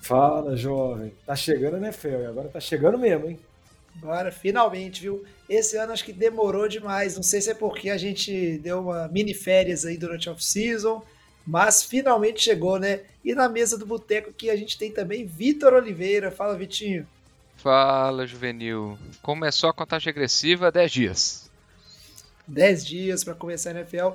Fala, jovem. Tá chegando a NFL e agora tá chegando mesmo, hein? Agora, finalmente, viu? Esse ano acho que demorou demais. Não sei se é porque a gente deu uma mini férias aí durante a off-season, mas finalmente chegou, né? E na mesa do boteco aqui a gente tem também Vitor Oliveira. Fala, Vitinho. Fala, Juvenil. Começou a contagem regressiva 10 dias. 10 dias para começar a NFL.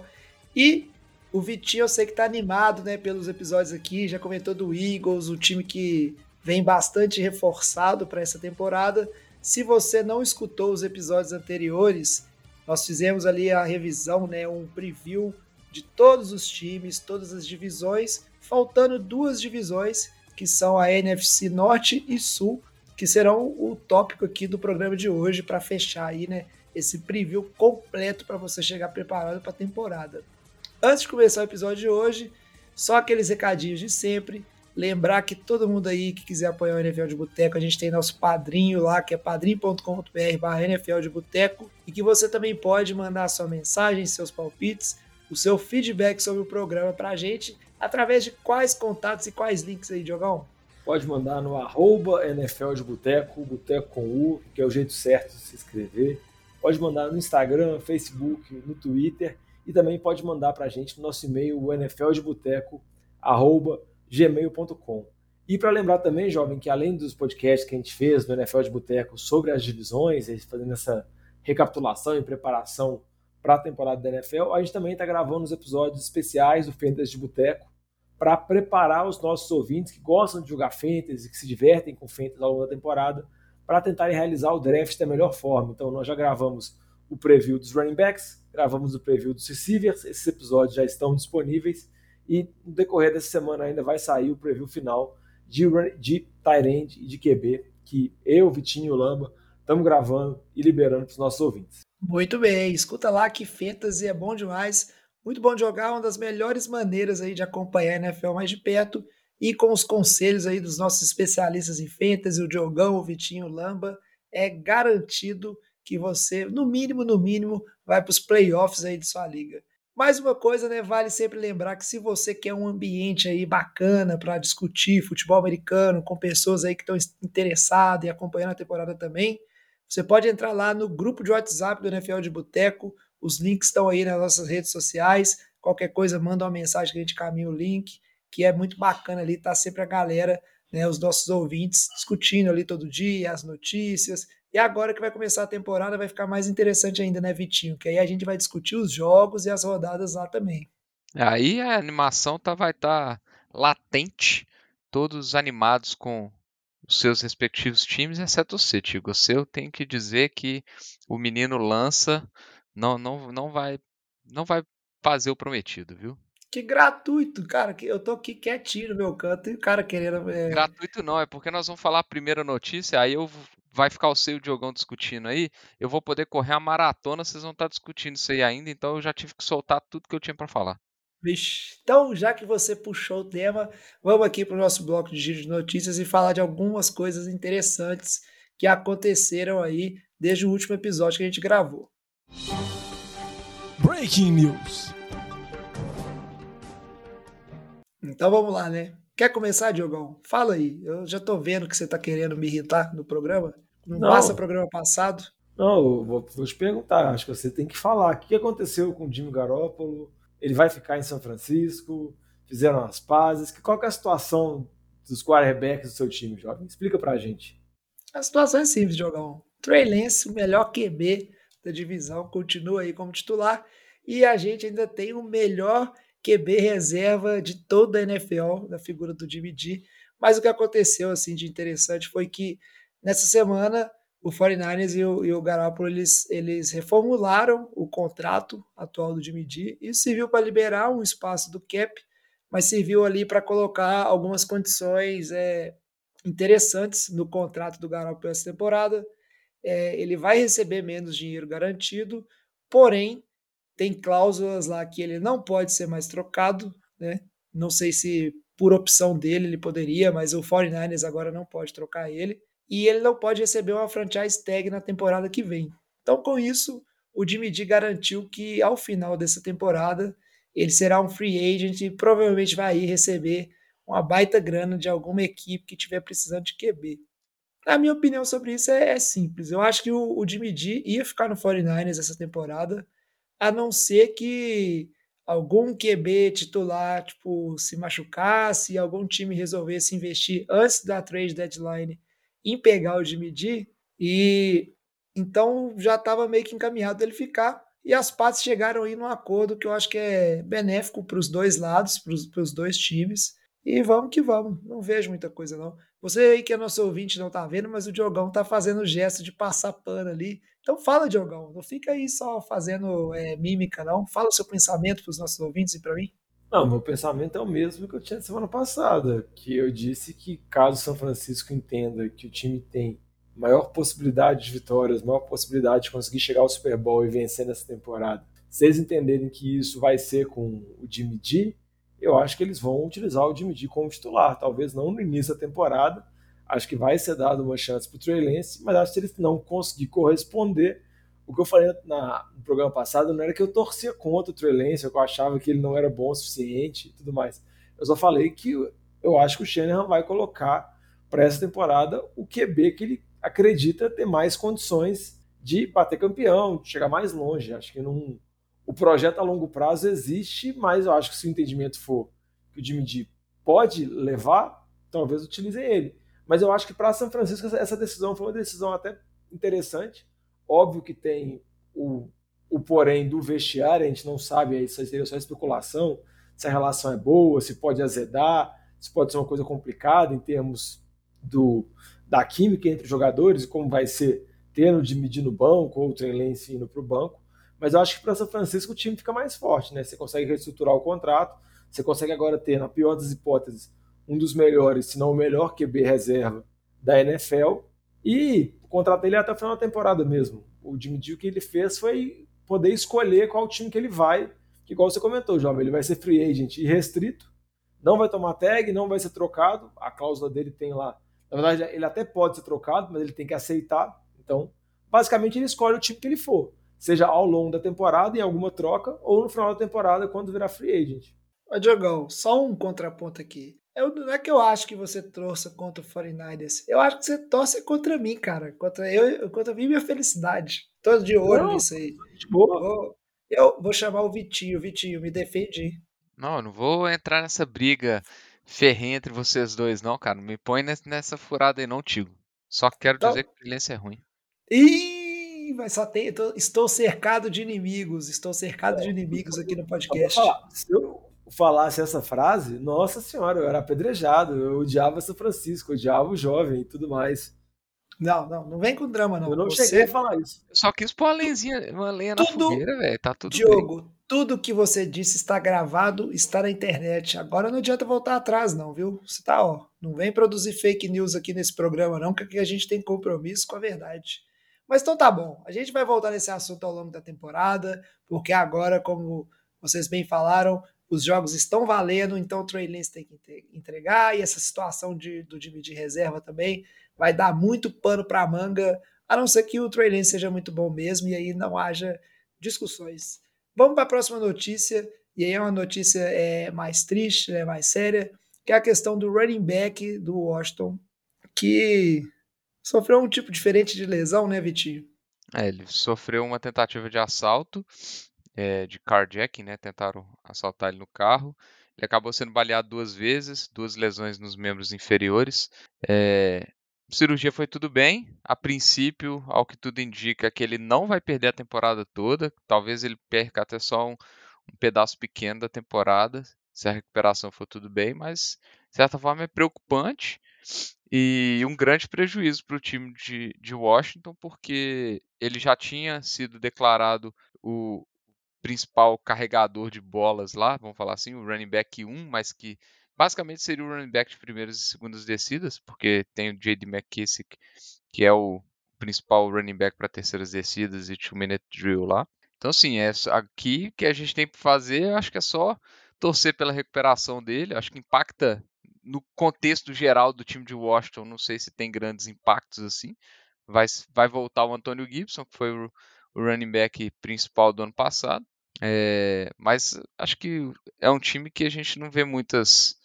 E o Vitinho, eu sei que tá animado, né, pelos episódios aqui, já comentou do Eagles, o time que vem bastante reforçado para essa temporada. Se você não escutou os episódios anteriores, nós fizemos ali a revisão, né, um preview de todos os times, todas as divisões, faltando duas divisões, que são a NFC Norte e Sul, que serão o tópico aqui do programa de hoje para fechar aí, né, esse preview completo para você chegar preparado para a temporada. Antes de começar o episódio de hoje, só aqueles recadinhos de sempre. Lembrar que todo mundo aí que quiser apoiar o NFL de Boteco, a gente tem nosso padrinho lá, que é padrim.com.br NFL de Boteco, e que você também pode mandar sua mensagem, seus palpites, o seu feedback sobre o programa pra gente, através de quais contatos e quais links aí, Diogão? Pode mandar no arroba NFL de Boteco, Boteco com U, que é o jeito certo de se inscrever. Pode mandar no Instagram, Facebook, no Twitter e também pode mandar para a gente no nosso e-mail, o nfldeboteco.gmail.com. E para lembrar também, jovem, que além dos podcasts que a gente fez no NFL de Boteco sobre as divisões, fazendo essa recapitulação e preparação para a temporada da NFL, a gente também está gravando os episódios especiais do Fantasy de Boteco, para preparar os nossos ouvintes que gostam de jogar fantasy, que se divertem com fantasy ao longo da temporada, para tentarem realizar o draft da melhor forma. Então, nós já gravamos o preview dos running backs, gravamos o preview dos receivers, esses episódios já estão disponíveis e no decorrer dessa semana ainda vai sair o preview final de, de Tyrande e de QB, que eu, Vitinho e Lamba estamos gravando e liberando para os nossos ouvintes. Muito bem, escuta lá que fantasy é bom demais. Muito bom jogar, uma das melhores maneiras aí de acompanhar a NFL mais de perto e com os conselhos aí dos nossos especialistas em fantasy, o Diogão, o Vitinho, o Lamba, é garantido que você, no mínimo, no mínimo, vai para os playoffs aí de sua liga. Mais uma coisa, né? Vale sempre lembrar que se você quer um ambiente aí bacana para discutir futebol americano com pessoas aí que estão interessadas e acompanhando a temporada também, você pode entrar lá no grupo de WhatsApp do NFL de Boteco. Os links estão aí nas nossas redes sociais. Qualquer coisa, manda uma mensagem que a gente caminha o link, que é muito bacana ali, tá sempre a galera, né, os nossos ouvintes discutindo ali todo dia as notícias. E agora que vai começar a temporada, vai ficar mais interessante ainda, né, Vitinho? Que aí a gente vai discutir os jogos e as rodadas lá também. Aí a animação tá, vai estar tá latente, todos animados com os seus respectivos times, exceto você, Tigo. Você eu tenho que dizer que o menino lança não, não, não vai não vai fazer o prometido, viu? Que gratuito, cara. Que eu tô aqui quietinho no meu canto e o cara querendo. É... Gratuito não, é porque nós vamos falar a primeira notícia, aí eu vai ficar o seu Diogão discutindo aí, eu vou poder correr a maratona, vocês vão estar discutindo isso aí ainda, então eu já tive que soltar tudo que eu tinha para falar. Vixe. Então, já que você puxou o tema, vamos aqui para o nosso bloco de giro de notícias e falar de algumas coisas interessantes que aconteceram aí desde o último episódio que a gente gravou. Breaking News. Então vamos lá, né? Quer começar, Diogão? Fala aí. Eu já tô vendo que você tá querendo me irritar no programa. Não, não passa programa passado. Não, eu vou, vou, te perguntar. Acho que você tem que falar. O que aconteceu com o Jimmy Garoppolo? Ele vai ficar em São Francisco? Fizeram as pazes? Qual é a situação dos quarterbacks do seu time, jovem? Explica pra gente. A situação é simples, Diogão. Trey Lance, o melhor QB da divisão, continua aí como titular. E a gente ainda tem o melhor QB reserva de toda a NFL, da figura do Jimmy G. Mas o que aconteceu assim de interessante foi que nessa semana o 49ers e o, e o Garoppolo eles, eles reformularam o contrato atual do Jimmy G. Isso serviu para liberar um espaço do cap, mas serviu ali para colocar algumas condições é, interessantes no contrato do Garoppolo essa temporada. É, ele vai receber menos dinheiro garantido, porém tem cláusulas lá que ele não pode ser mais trocado, né? Não sei se por opção dele ele poderia, mas o 49ers agora não pode trocar ele. E ele não pode receber uma franchise tag na temporada que vem. Então, com isso, o Jimmy G garantiu que ao final dessa temporada ele será um free agent e provavelmente vai receber uma baita grana de alguma equipe que estiver precisando de QB. A minha opinião sobre isso é, é simples. Eu acho que o, o, Jimmy G ia ficar no 49ers essa temporada, a não ser que algum QB titular tipo, se machucasse, algum time resolvesse investir antes da trade deadline o Jimmy G, e então já estava meio que encaminhado ele ficar. E as partes chegaram aí num acordo que eu acho que é benéfico para os dois lados, para os dois times. E vamos que vamos. Não vejo muita coisa, não. Você aí que é nosso ouvinte não tá vendo, mas o Diogão tá fazendo gesto de passar pano ali. Então fala, Diogão. Não fica aí só fazendo é, mímica, não. Fala o seu pensamento para os nossos ouvintes e para mim. Não, meu pensamento é o mesmo que eu tinha semana passada, que eu disse que caso São Francisco entenda que o time tem maior possibilidade de vitórias, maior possibilidade de conseguir chegar ao Super Bowl e vencer nessa temporada, se eles entenderem que isso vai ser com o Jimmy G, eu acho que eles vão utilizar o Jimmy G como titular. Talvez não no início da temporada. Acho que vai ser dado uma chance para o Trey Lance, mas acho que se eles não conseguir corresponder, o que eu falei na, no programa passado não era que eu torcia contra o Trey Lance, eu achava que ele não era bom o suficiente e tudo mais. Eu só falei que eu acho que o Shanahan vai colocar para essa temporada o QB que ele acredita ter mais condições de bater campeão, de chegar mais longe. Acho que não, o projeto a longo prazo existe, mas eu acho que se o entendimento for que o Jimmy G pode levar, talvez utilizem ele. Mas eu acho que para São Francisco essa decisão foi uma decisão até interessante. Óbvio que tem o, o porém do vestiário, a gente não sabe, isso seria só especulação, se a relação é boa, se pode azedar, se pode ser uma coisa complicada em termos do, da química entre os jogadores, como vai ser tendo de medir no banco ou o indo para o banco. Mas eu acho que para São Francisco o time fica mais forte, né? Você consegue reestruturar o contrato, você consegue agora ter, na pior das hipóteses, um dos melhores, se não o melhor QB reserva da NFL. E dele é até o final da temporada mesmo. O Jimmy G, o que ele fez foi poder escolher qual time que ele vai, que igual você comentou, jovem, ele vai ser free agent e restrito, não vai tomar tag, não vai ser trocado, a cláusula dele tem lá. Na verdade, ele até pode ser trocado, mas ele tem que aceitar. Então, basicamente, ele escolhe o time que ele for seja ao longo da temporada, em alguma troca, ou no final da temporada, quando virar free agent. Diogão, só um contraponto aqui. Eu, não é que eu acho que você torça contra o 49ers. Eu acho que você torce contra mim, cara. Contra, eu, contra mim e minha felicidade. Tô de olho não, nisso aí. Boa. Vou, eu vou chamar o Vitinho. Vitinho, me defendi. Não, eu não vou entrar nessa briga ferrenha entre vocês dois, não, cara. Não me põe nessa furada aí, não, Tigo. Só quero então, dizer que a violência é ruim. Ih! mas só tem. Tô, estou cercado de inimigos, estou cercado de inimigos aqui no podcast. Se eu falasse essa frase, nossa senhora, eu era apedrejado, eu odiava São Francisco, eu odiava o jovem e tudo mais. Não, não, não vem com drama, não. Eu não você... cheguei a falar isso. Só quis pôr uma lenzinha, uma lenha tudo, na fogueira, velho. Tá tudo Diogo, bem. tudo que você disse está gravado, está na internet. Agora não adianta voltar atrás, não, viu? Você tá, ó. Não vem produzir fake news aqui nesse programa, não, que aqui a gente tem compromisso com a verdade. Mas então tá bom, a gente vai voltar nesse assunto ao longo da temporada, porque agora, como vocês bem falaram, os jogos estão valendo, então o Trey Lance tem que entregar, e essa situação de, do time de reserva também vai dar muito pano para manga, a não ser que o Trey Lance seja muito bom mesmo, e aí não haja discussões. Vamos para a próxima notícia, e aí é uma notícia é, mais triste, é mais séria, que é a questão do running back do Washington, que Sofreu um tipo diferente de lesão, né, Vitinho? É, ele sofreu uma tentativa de assalto, é, de carjacking, né? Tentaram assaltar ele no carro. Ele acabou sendo baleado duas vezes, duas lesões nos membros inferiores. É, cirurgia foi tudo bem. A princípio, ao que tudo indica, que ele não vai perder a temporada toda. Talvez ele perca até só um, um pedaço pequeno da temporada, se a recuperação for tudo bem, mas de certa forma é preocupante. E um grande prejuízo para o time de, de Washington, porque ele já tinha sido declarado o principal carregador de bolas lá, vamos falar assim, o running back 1, mas que basicamente seria o running back de primeiras e segundas descidas, porque tem o J.D. McKissick, que é o principal running back para terceiras descidas e two-minute drill lá. Então, assim, é aqui que a gente tem que fazer, acho que é só torcer pela recuperação dele. Acho que impacta no contexto geral do time de Washington, não sei se tem grandes impactos assim. Vai, vai voltar o Antônio Gibson, que foi o, o running back principal do ano passado. É, mas acho que é um time que a gente não vê muitas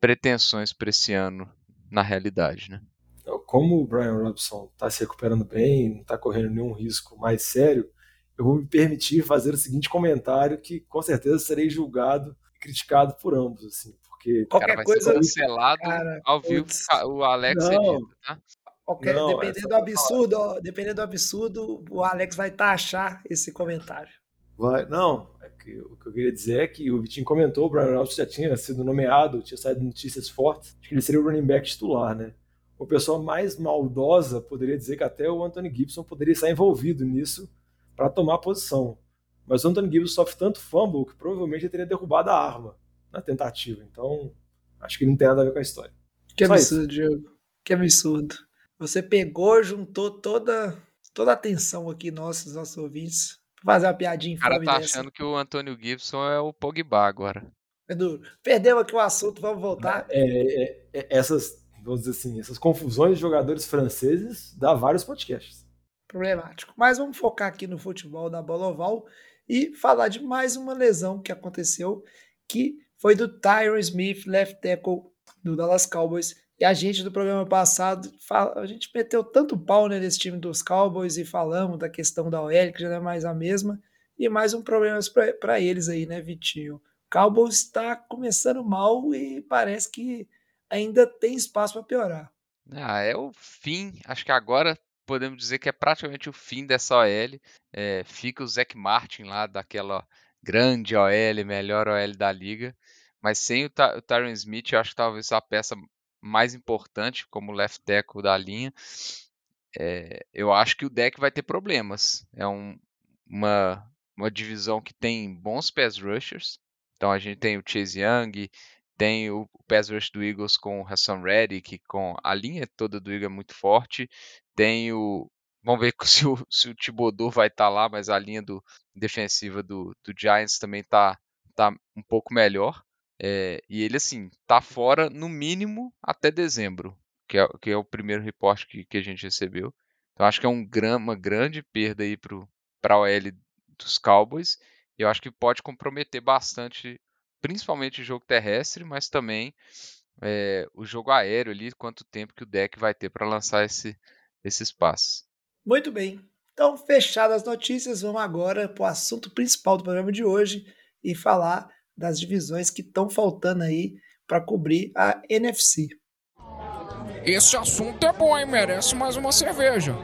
pretensões para esse ano na realidade, né? Então, como o Brian Robson está se recuperando bem, não está correndo nenhum risco mais sério, eu vou me permitir fazer o seguinte comentário que com certeza serei julgado e criticado por ambos, assim, porque qualquer cara, coisa cancelado cara, ao vivo o Alex não, edita, tá? Qualquer, não, dependendo do absurdo, ó, dependendo do absurdo, o Alex vai taxar esse comentário. Vai, não, é que, o que eu queria dizer é que o Vitinho comentou, o Brian Robson já tinha sido nomeado, tinha saído notícias fortes, de que ele seria o running back titular, né? O pessoal mais maldosa poderia dizer que até o Anthony Gibson poderia estar envolvido nisso para tomar posição. Mas o Anthony Gibson sofre tanto fumble que provavelmente ele teria derrubado a arma na tentativa. Então, acho que não tem nada a ver com a história. Que absurdo. Diego. Que absurdo. Você pegou, juntou toda, toda a atenção aqui, nossos, nossos ouvintes, fazer uma piadinha O cara tá dessa. achando que o Antônio Gibson é o Pogba agora. Edu, perdeu aqui o assunto, vamos voltar. É, é, é, essas, vamos dizer assim, essas confusões de jogadores franceses dá vários podcasts. Problemático. Mas vamos focar aqui no futebol da bola oval e falar de mais uma lesão que aconteceu, que foi do Tyron Smith, left tackle do Dallas Cowboys. E a gente do programa passado, a gente meteu tanto pau né, nesse time dos Cowboys e falamos da questão da OL, que já não é mais a mesma. E mais um problema para eles aí, né, Vitinho? O Cowboys está começando mal e parece que ainda tem espaço para piorar. Ah, é o fim. Acho que agora podemos dizer que é praticamente o fim dessa OL. É, fica o Zac Martin lá, daquela grande OL, melhor OL da liga. Mas sem o, o Tyron Smith, eu acho que talvez a peça mais importante como left tackle da linha. É, eu acho que o deck vai ter problemas. É um, uma, uma divisão que tem bons pass rushers. Então a gente tem o Chase Young, tem o, pass rush do Eagles com o Hassan Reddick, com a linha toda do Eagles é muito forte. Tem o. Vamos ver se o, se o Thibodeau vai estar tá lá, mas a linha do, defensiva do, do Giants também está tá um pouco melhor. É, e ele, assim, tá fora no mínimo até dezembro, que é, que é o primeiro reporte que, que a gente recebeu. Então acho que é um, uma grande perda aí para a OL dos Cowboys. E eu acho que pode comprometer bastante, principalmente o jogo terrestre, mas também é, o jogo aéreo ali, quanto tempo que o deck vai ter para lançar esse, esses passes. Muito bem. Então, fechadas as notícias, vamos agora para o assunto principal do programa de hoje e falar das divisões que estão faltando aí para cobrir a NFC. Esse assunto é bom, hein? Merece mais uma cerveja.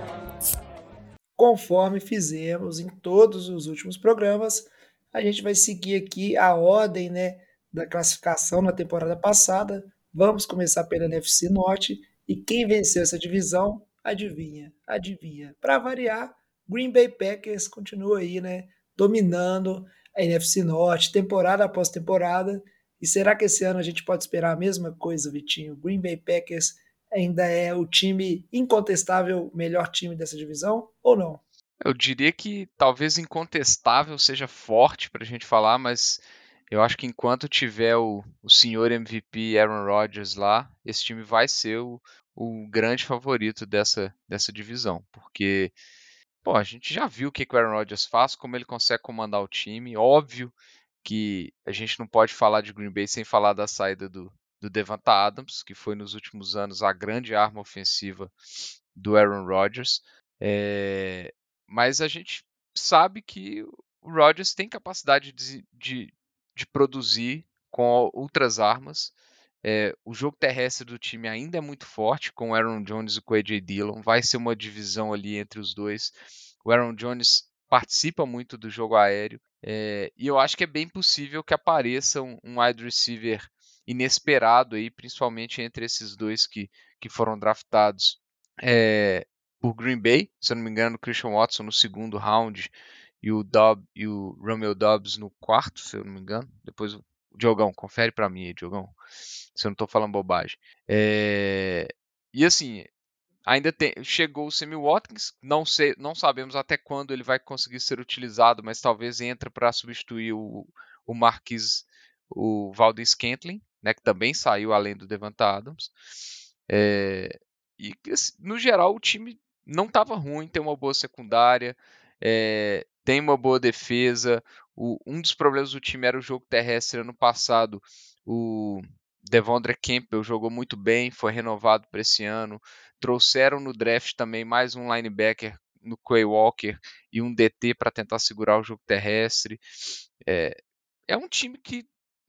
Conforme fizemos em todos os últimos programas, a gente vai seguir aqui a ordem né, da classificação na temporada passada. Vamos começar pela NFC Norte e quem venceu essa divisão, adivinha, adivinha. Para variar, Green Bay Packers continua aí, né, dominando a NFC Norte, temporada após temporada. E será que esse ano a gente pode esperar a mesma coisa, Vitinho? Green Bay Packers ainda é o time incontestável melhor time dessa divisão ou não? Eu diria que talvez incontestável seja forte para a gente falar, mas eu acho que enquanto tiver o, o senhor MVP Aaron Rodgers lá, esse time vai ser o, o grande favorito dessa, dessa divisão, porque Pô, a gente já viu o que, o Aaron Rodgers faz, como ele consegue comandar o time. Óbvio que a gente não pode falar de Green Bay sem falar da saída do, do Devonta Adams, que foi nos últimos anos a grande arma ofensiva do Aaron Rodgers. É, mas a gente sabe que o Rodgers tem capacidade de, de, de produzir com outras armas. É, o jogo terrestre do time ainda é muito forte, com o Aaron Jones e com o AJ Dillon. Vai ser uma divisão ali entre os dois. O Aaron Jones participa muito do jogo aéreo. É, e eu acho que é bem possível que apareça um, um wide receiver inesperado aí, principalmente entre esses dois que, que foram draftados é, por Green Bay, se eu não me engano, o Christian Watson no segundo round e o Dobb e o Romeo Dobbs no quarto, se eu não me engano. Depois Diogão, confere para mim aí, Diogão, se eu não tô falando bobagem. É... E assim, ainda tem, chegou o Sammy Watkins, não sei, não sabemos até quando ele vai conseguir ser utilizado, mas talvez entre para substituir o, o Marquis, o Valdez Scantling, né, que também saiu além do Devonta Adams. É... E assim, no geral o time não estava ruim, tem uma boa secundária, é... tem uma boa defesa. O, um dos problemas do time era o jogo terrestre ano passado. O Devondre Campbell jogou muito bem, foi renovado para esse ano. Trouxeram no draft também mais um linebacker no Quay Walker e um DT para tentar segurar o jogo terrestre. É, é um time que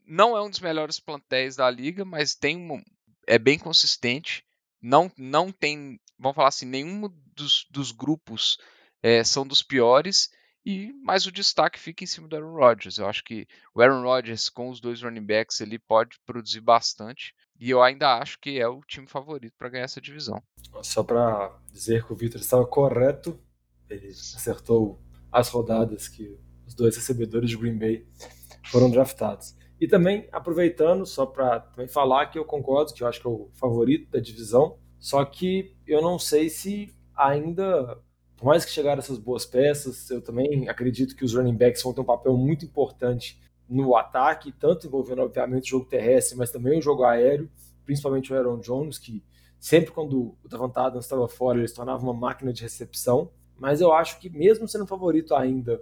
não é um dos melhores plantéis da liga, mas tem um, é bem consistente. Não, não tem, vamos falar assim, nenhum dos, dos grupos é, são dos piores. E mais o destaque fica em cima do Aaron Rodgers. Eu acho que o Aaron Rodgers com os dois running backs ele pode produzir bastante. E eu ainda acho que é o time favorito para ganhar essa divisão. Só para dizer que o Victor estava correto, ele acertou as rodadas que os dois recebedores de Green Bay foram draftados. E também, aproveitando, só para também falar que eu concordo, que eu acho que é o favorito da divisão, só que eu não sei se ainda, por mais que chegaram essas boas peças, eu também acredito que os running backs vão ter um papel muito importante no ataque, tanto envolvendo, obviamente, o jogo terrestre, mas também o jogo aéreo, principalmente o Aaron Jones, que sempre quando o Davante Adams estava fora, ele se tornava uma máquina de recepção. Mas eu acho que, mesmo sendo favorito ainda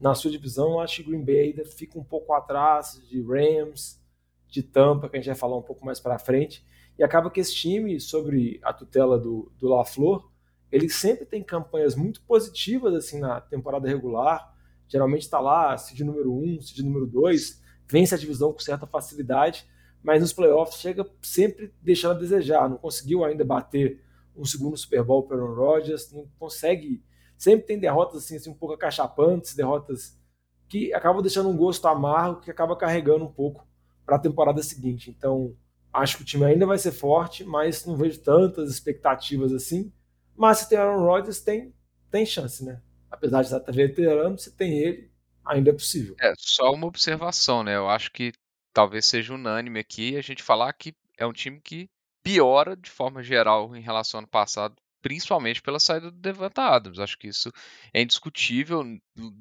na sua divisão, eu acho que Green Bay ainda fica um pouco atrás de Rams, de Tampa, que a gente vai falar um pouco mais para frente. E acaba que esse time, sobre a tutela do, do LaFleur, ele sempre tem campanhas muito positivas assim na temporada regular geralmente está lá, seed número 1, um, seed número 2, vence a divisão com certa facilidade, mas nos playoffs chega sempre deixando a desejar, não conseguiu ainda bater um segundo Super Bowl para Aaron Rodgers, não consegue, sempre tem derrotas assim, assim um pouco acachapantes, derrotas que acabam deixando um gosto amargo que acaba carregando um pouco para a temporada seguinte. Então, acho que o time ainda vai ser forte, mas não vejo tantas expectativas assim. Mas se tem Aaron Rodgers, tem, tem chance, né? apesar de estar veterano, você tem ele, ainda é possível. É, só uma observação, né? Eu acho que talvez seja unânime aqui a gente falar que é um time que piora de forma geral em relação ao ano passado, principalmente pela saída do Devonta Adams. Acho que isso é indiscutível,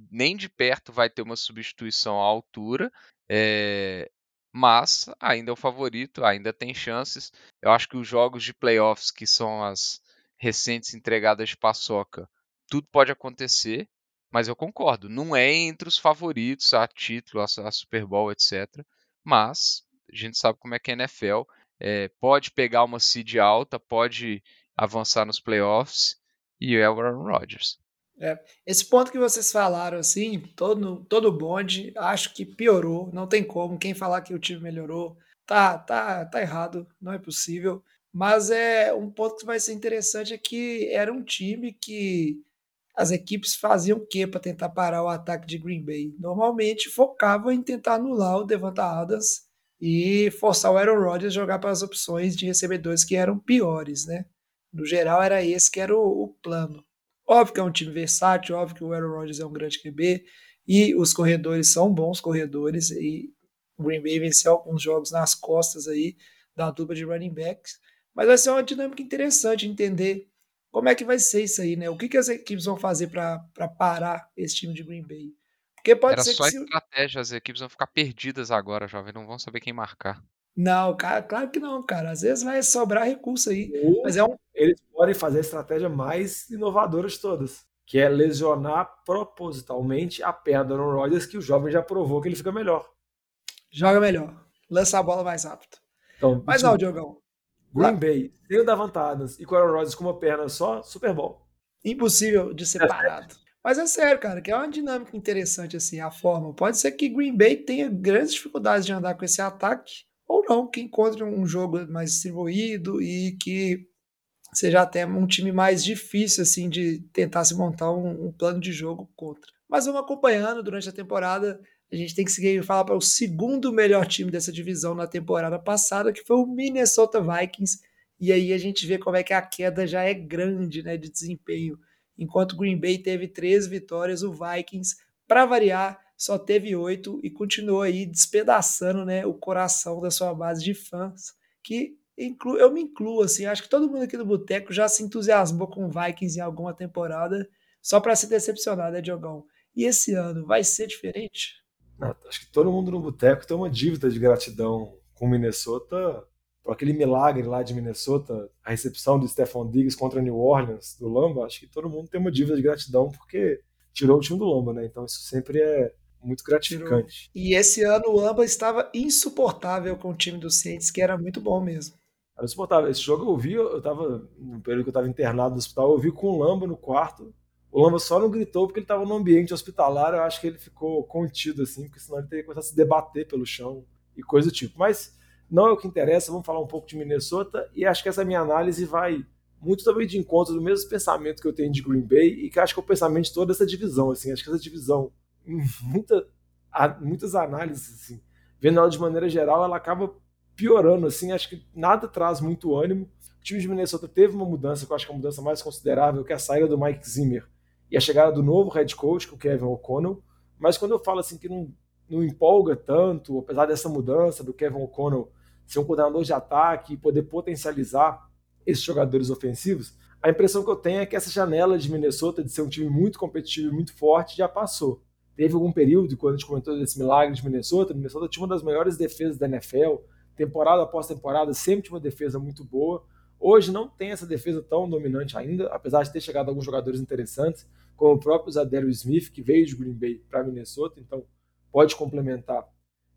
nem de perto vai ter uma substituição à altura, é... mas ainda é o favorito, ainda tem chances. Eu acho que os jogos de playoffs, que são as recentes entregadas de paçoca, tudo pode acontecer, mas eu concordo, não é entre os favoritos a título, a, Super Bowl, etc. Mas a gente sabe como é que é a NFL. É, pode pegar uma seed alta, pode avançar nos playoffs e é o Aaron Rodgers. É, esse ponto que vocês falaram, assim, todo, todo bonde, acho que piorou, não tem como. Quem falar que o time melhorou, tá, tá, tá errado, não é possível. Mas é um ponto que vai ser interessante é que era um time que as equipes faziam o que para tentar parar o ataque de Green Bay? Normalmente focavam em tentar anular o Devonta Adams e forçar o Aaron Rodgers a jogar para as opções de recebedores que eram piores, né? No geral, era esse que era o, o plano. Óbvio que é um time versátil, óbvio que o Aaron Rodgers é um grande QB e os corredores são bons corredores e o Green Bay venceu alguns jogos nas costas aí da dupla de running backs, mas vai ser uma dinâmica interessante entender como é que vai ser isso aí, né? O que, que as equipes vão fazer para parar esse time de Green Bay? Porque pode Era ser só que se... estratégia, as equipes vão ficar perdidas agora, jovem, não vão saber quem marcar. Não, cara, claro que não, cara. Às vezes vai sobrar recurso aí. Ou mas é um... Eles podem fazer a estratégia mais inovadora de todas, que é lesionar propositalmente a perna do Aaron Rodgers, que o jovem já provou que ele fica melhor. Joga melhor. Lança a bola mais rápido. Então, mas não, Diogão. Green Bay, sem o Davantadas e com o Aaron Rodgers com uma perna só, Super Bowl. Impossível de separado. É Mas é sério, cara, que é uma dinâmica interessante assim, a forma. Pode ser que Green Bay tenha grandes dificuldades de andar com esse ataque, ou não, que encontre um jogo mais distribuído e que seja até um time mais difícil assim de tentar se montar um, um plano de jogo contra. Mas vamos acompanhando durante a temporada. A gente tem que seguir falar para o segundo melhor time dessa divisão na temporada passada, que foi o Minnesota Vikings. E aí a gente vê como é que a queda já é grande né, de desempenho. Enquanto Green Bay teve três vitórias, o Vikings, para variar, só teve oito e continuou aí despedaçando né, o coração da sua base de fãs, que inclu, eu me incluo, assim, acho que todo mundo aqui do Boteco já se entusiasmou com o Vikings em alguma temporada, só para se decepcionar, né, Diogão? E esse ano vai ser diferente? Acho que todo mundo no Boteco tem uma dívida de gratidão com o Minnesota por aquele milagre lá de Minnesota, a recepção do Stephon Diggs contra New Orleans, do Lamba, acho que todo mundo tem uma dívida de gratidão porque tirou o time do Lamba, né? Então isso sempre é muito gratificante. E esse ano o Lamba estava insuportável com o time do Saints, que era muito bom mesmo. Era insuportável. Esse jogo eu vi, eu tava, no período que eu estava internado no hospital, eu vi com o Lamba no quarto. O Lamba só não gritou porque ele estava no ambiente hospitalar, eu acho que ele ficou contido assim, porque senão ele teria começado a se debater pelo chão e coisa do tipo. Mas não é o que interessa, vamos falar um pouco de Minnesota e acho que essa minha análise vai muito também de encontro do mesmo pensamento que eu tenho de Green Bay e que acho que é o pensamento de toda essa divisão, assim, acho que essa divisão muita, muitas análises, assim, vendo ela de maneira geral, ela acaba piorando, assim, acho que nada traz muito ânimo. O time de Minnesota teve uma mudança, que eu acho que é a mudança mais considerável, que é a saída do Mike Zimmer e a chegada do novo head coach, que é o Kevin O'Connell. Mas quando eu falo assim que não, não empolga tanto, apesar dessa mudança do Kevin O'Connell ser um coordenador de ataque e poder potencializar esses jogadores ofensivos, a impressão que eu tenho é que essa janela de Minnesota de ser um time muito competitivo e muito forte já passou. Teve algum período, quando a gente comentou desse milagre de Minnesota, Minnesota tinha uma das melhores defesas da NFL, temporada após temporada, sempre tinha uma defesa muito boa. Hoje não tem essa defesa tão dominante ainda, apesar de ter chegado alguns jogadores interessantes, como o próprio Zadero Smith, que veio de Green Bay para Minnesota, então pode complementar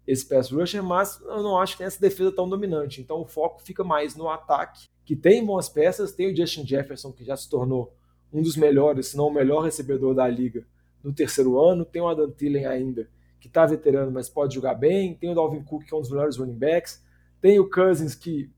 esse pass rusher, mas eu não acho que tem essa defesa tão dominante. Então o foco fica mais no ataque, que tem boas peças, tem o Justin Jefferson, que já se tornou um dos melhores, se não o melhor recebedor da liga no terceiro ano, tem o Adam Thielen ainda, que está veterano, mas pode jogar bem, tem o Dalvin Cook, que é um dos melhores running backs, tem o Cousins, que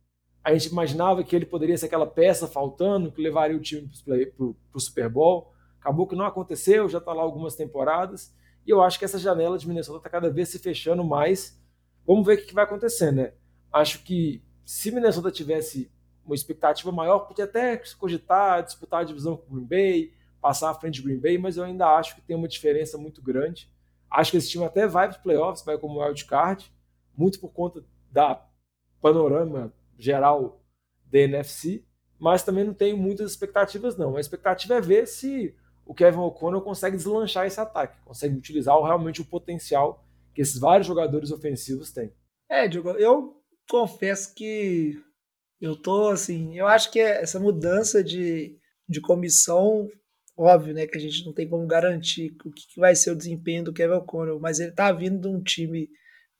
a gente imaginava que ele poderia ser aquela peça faltando, que levaria o time para o Super Bowl, acabou que não aconteceu, já está lá algumas temporadas, e eu acho que essa janela de Minnesota está cada vez se fechando mais, vamos ver o que vai acontecer, né? Acho que se Minnesota tivesse uma expectativa maior, podia até cogitar disputar a divisão com o Green Bay, passar à frente de Green Bay, mas eu ainda acho que tem uma diferença muito grande. Acho que esse time até vai para os playoffs, vai como wild card, muito por conta da panorama geral da NFC, mas também não tenho muitas expectativas não. A expectativa é ver se o Kevin O'Connell consegue deslanchar esse ataque, consegue utilizar realmente o potencial que esses vários jogadores ofensivos têm. É, Diogo, eu confesso que eu tô assim, eu acho que essa mudança de, de comissão Óbvio, né, que a gente não tem como garantir o que, vai ser o desempenho do Kevin O'Connell, mas ele tá vindo de um time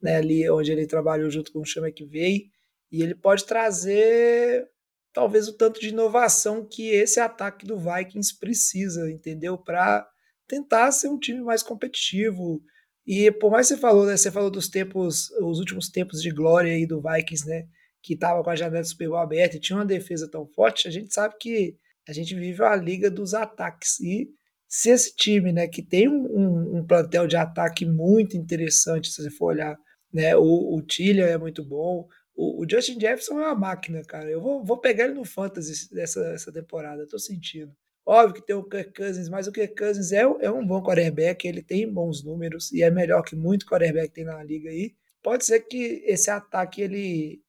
né, ali onde ele trabalhou junto com o Chama que veio, e ele pode trazer talvez o tanto de inovação que esse ataque do Vikings precisa, entendeu? Para tentar ser um time mais competitivo. E por mais que você falou, né, você falou dos tempos, os últimos tempos de glória aí do Vikings, né, que tava com a janela do Super Bowl aberta e tinha uma defesa tão forte, a gente sabe que a gente vive a liga dos ataques. E se esse time, né, que tem um, um, um plantel de ataque muito interessante, se você for olhar, né, o, o Tillian é muito bom, o, o, Justin Jefferson é uma máquina, cara. Eu vou, vou pegar ele no Fantasy dessa, dessa temporada, tô sentindo. Óbvio que tem o Kirk Cousins, mas o Kirk Cousins é, é um bom quarterback, ele tem bons números e é melhor que muito quarterback tem na liga aí. Pode ser que esse ataque ele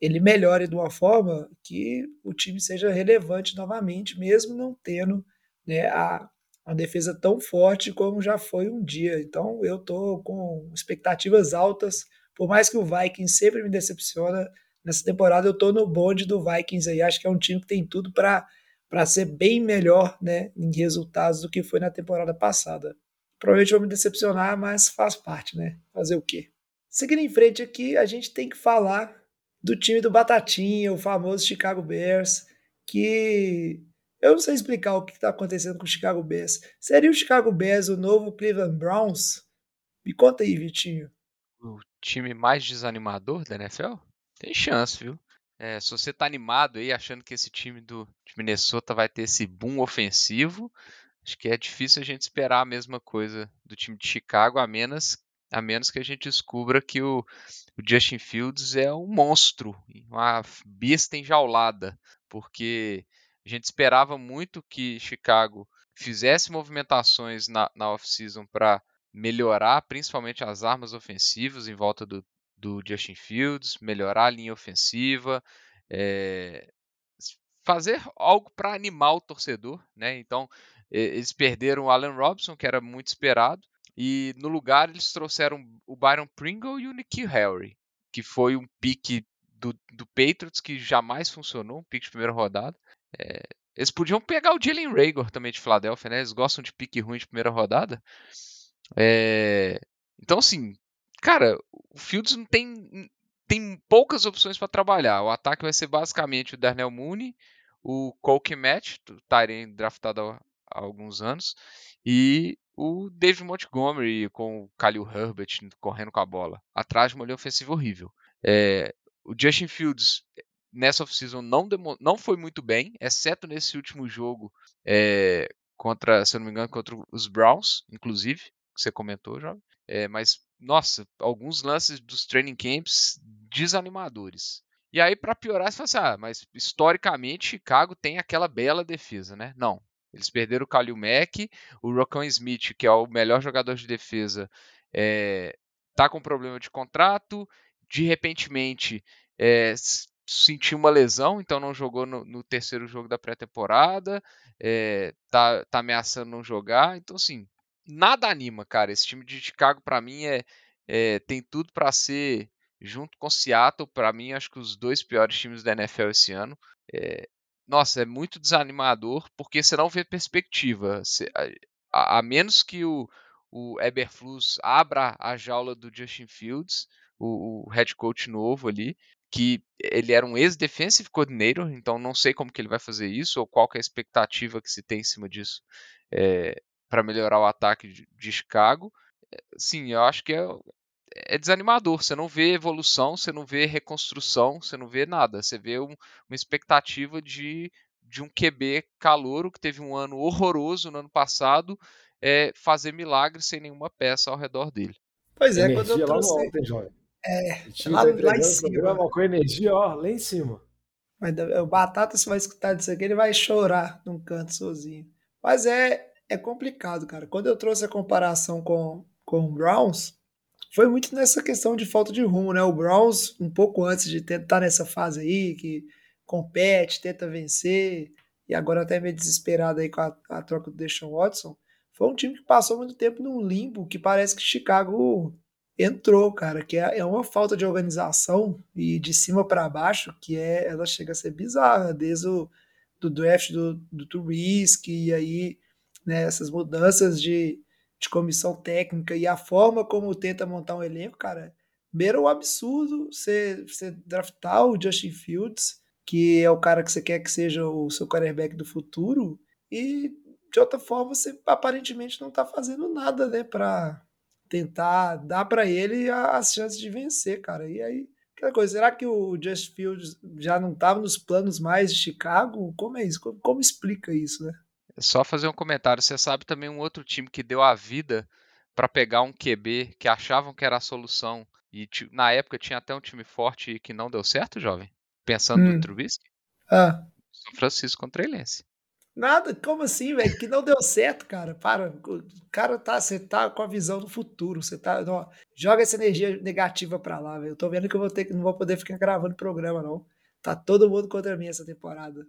ele melhore de uma forma que o time seja relevante novamente, mesmo não tendo né, a, a defesa tão forte como já foi um dia. Então eu estou com expectativas altas, por mais que o Vikings sempre me decepciona, nessa temporada eu estou no bonde do Vikings aí, acho que é um time que tem tudo para para ser bem melhor né, em resultados do que foi na temporada passada. Provavelmente vou me decepcionar, mas faz parte, né? Fazer o quê? Seguindo em frente aqui, a gente tem que falar do time do Batatinha, o famoso Chicago Bears, que eu não sei explicar o que está acontecendo com o Chicago Bears. Seria o Chicago Bears o novo Cleveland Browns? Me conta aí, Vitinho. Time mais desanimador da NFL? Tem chance, viu? É, se você tá animado aí, achando que esse time do, Minnesota vai ter esse boom ofensivo, acho que é difícil a gente esperar a mesma coisa do time de Chicago, a menos a menos que a gente descubra que o, o Justin Fields é um monstro, uma besta enjaulada, porque a gente esperava muito que Chicago fizesse movimentações na, na off-season para melhorar principalmente as armas ofensivas em volta do, do Justin Fields, melhorar a linha ofensiva, é, fazer algo para animar o torcedor, né? Então eles perderam o Allen Robinson, que era muito esperado, e no lugar eles trouxeram o Byron Pringle e o Nikhil Harry, que foi um pique do, do Patriots que jamais funcionou, um pique de primeira rodada. É, eles podiam pegar o Jalen Rager também de Filadélfia, né? Eles gostam de pique ruim de primeira rodada. É, então, assim, cara, o Fields não tem, tem poucas opções para trabalhar. O ataque vai ser basicamente o Darnell Mooney, o Cole Match, Tyrene draftado há, alguns anos, e o David Montgomery com o Khalil Herbert correndo com a bola. Atrás de uma linha ofensiva horrível. É, o Justin Fields nessa off-season não, não foi muito bem, exceto nesse último jogo é, contra, se eu não me engano, contra os Browns, inclusive, que você comentou, já. É, mas, nossa, alguns lances dos training camps desanimadores. E aí, para piorar, você fala assim, ah, mas historicamente Chicago tem aquela bela defesa, né? Não. Eles perderam o Khalil Mack, o Rocco Smith, que é o melhor jogador de defesa, é, tá com problema de contrato. De repentemente, é, sentiu uma lesão, então não jogou no, no terceiro jogo da pré-temporada. É, tá, tá ameaçando não jogar. Então, assim, nada anima, cara. Esse time de Chicago, para mim, é, é, tem tudo para ser junto com Seattle, para mim, acho que os dois piores times da NFL esse ano. É, nossa, é muito desanimador, porque você não vê perspectiva. A, a, menos que o, o Eberflus abra a jaula do Justin Fields, o, o head coach novo ali, que ele era um ex-defensive coordinator, então não sei como que ele vai fazer isso, ou qual é a expectativa que se tem em cima disso é, para melhorar o ataque de, de Chicago. É, sim, eu acho que é, é desanimador. Você não vê evolução, você não vê reconstrução, você não vê nada. Você vê um, uma expectativa de, de um QB calouro que teve um ano horroroso no ano passado, é, fazer milagres sem nenhuma peça ao redor dele. Pois é, quando eu trouxe... lá no alto, hein, É, lá, tá lá em cima. Com energia, ó, lá em cima. Mas o Batata, se vai escutar disso aqui, ele vai chorar num canto sozinho. Mas é, é complicado, cara. Quando eu trouxe a comparação com, com o Browns, foi muito nessa questão de falta de rumo, né? O Browns, um pouco antes de estar nessa fase aí, que compete, tenta vencer, e agora até meio desesperado aí com a, a troca do Deshaun Watson, foi um time que passou muito tempo num limbo que parece que Chicago entrou, cara, que é, é uma falta de organização e de cima para baixo que é, ela chega a ser bizarra, desde o do draft do, do Trubisky, e aí né, essas mudanças de, de comissão técnica e a forma como tenta montar um elenco, cara, beira o absurdo você, você draftar o Justin Fields, que é o cara que você quer que seja o seu quarterback do futuro, e de outra forma você aparentemente não tá fazendo nada, né, para tentar dar para ele as chances de vencer, cara. E aí, aquela coisa, será que o Justin Fields já não estava nos planos mais de Chicago? Como é isso? Como, como explica isso, né? Só fazer um comentário. Você sabe também um outro time que deu a vida para pegar um QB que achavam que era a solução e na época tinha até um time forte que não deu certo, jovem? Pensando hum. no Trubisky? Ah. São Francisco contra Elense. Nada, como assim, velho? Que não deu certo, cara. Para. O cara tá, você tá com a visão do futuro. Você tá. Não, joga essa energia negativa pra lá, velho. Eu tô vendo que eu vou ter que não vou poder ficar gravando programa, não. Tá todo mundo contra mim essa temporada.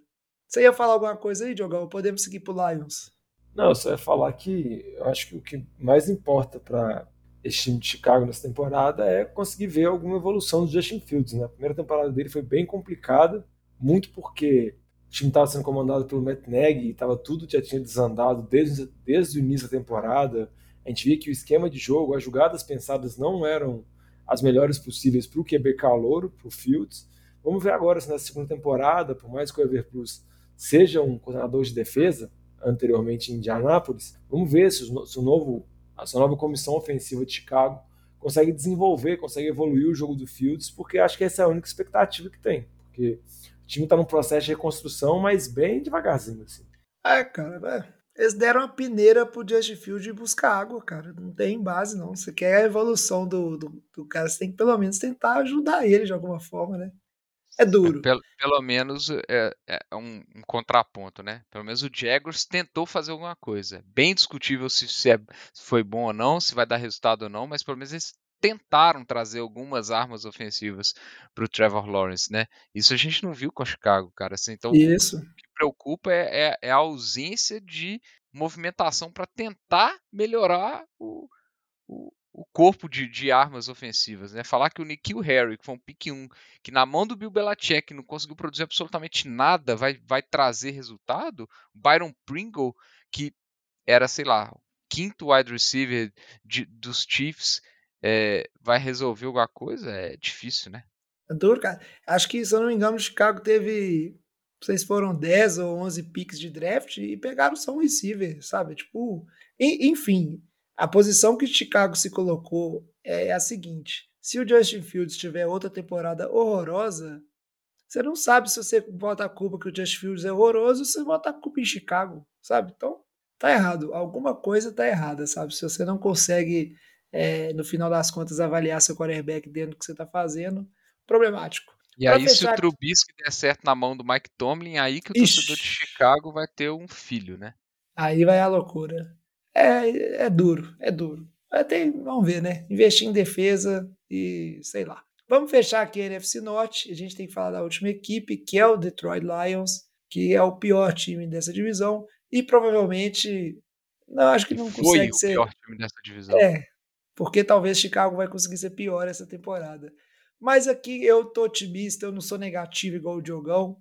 Você ia falar alguma coisa aí, Diogão? Podemos seguir pro Lions. Não, eu só ia falar que eu acho que o que mais importa para esse time de Chicago nessa temporada é conseguir ver alguma evolução do Justin Fields. Né? A primeira temporada dele foi bem complicada, muito porque o time estava sendo comandado pelo Matt Nagy e tava, tudo já tinha desandado desde, desde o início da temporada. A gente via que o esquema de jogo, as jogadas pensadas não eram as melhores possíveis para o QB calouro, para o Fields. Vamos ver agora se na segunda temporada, por mais que o Everplus seja um coordenador de defesa, anteriormente em Indianápolis, vamos ver se o, se o novo, a sua nova comissão ofensiva de Chicago consegue desenvolver, consegue evoluir o jogo do Fields, porque acho que essa é a única expectativa que tem. Porque o time está num processo de reconstrução, mas bem devagarzinho, assim. É, cara, é. eles deram uma peneira pro Justin Field buscar água, cara. Não tem base, não. Você quer a evolução do, do, do, cara, você tem que pelo menos tentar ajudar ele de alguma forma, né? É duro. Pelo, pelo menos é, é um, um contraponto, né? Pelo menos o Jaguars tentou fazer alguma coisa. Bem discutível se, se, é, se foi bom ou não, se vai dar resultado ou não, mas pelo menos eles tentaram trazer algumas armas ofensivas para o Trevor Lawrence, né? Isso a gente não viu com o Chicago, cara. Assim, então, Isso. o que preocupa é, é, é a ausência de movimentação para tentar melhorar o, o, o corpo de, de, armas ofensivas, né? Falar que o Nikhil Harry, que foi um pick 1, que na mão do Bill Belichick não conseguiu produzir absolutamente nada, vai, vai trazer resultado. Byron Pringle, que era, sei lá, quinto wide receiver de, dos Chiefs, é, vai resolver alguma coisa? É difícil, né? É duro, cara. Acho que, se eu não me engano, o Chicago teve. Não sei se foram 10 ou 11 picks de draft e pegaram só um receiver, sabe? Tipo, enfim, a posição que Chicago se colocou é a seguinte: se o Justin Fields tiver outra temporada horrorosa, você não sabe se você bota a culpa que o Justin Fields é horroroso ou se você bota a culpa em Chicago, sabe? Então, tá errado. Alguma coisa tá errada, sabe? Se você não consegue, é, no final das contas, avaliar seu quarterback dentro do que você tá fazendo, problemático. E pra aí, fechar... se o Trubisky der certo na mão do Mike Tomlin, aí que o Ixi. torcedor de Chicago vai ter um filho, né? Aí vai a loucura é, é duro, é duro. Tem, vamos ver, né? Investir em defesa e sei lá. Vamos fechar aqui a NFC Norte. A gente tem que falar da última equipe, que é o Detroit Lions, que é o pior time dessa divisão e provavelmente não acho que não Foi consegue o ser pior time dessa divisão. É, porque talvez Chicago vai conseguir ser pior essa temporada. Mas aqui eu tô otimista, eu não sou negativo igual o Diogão.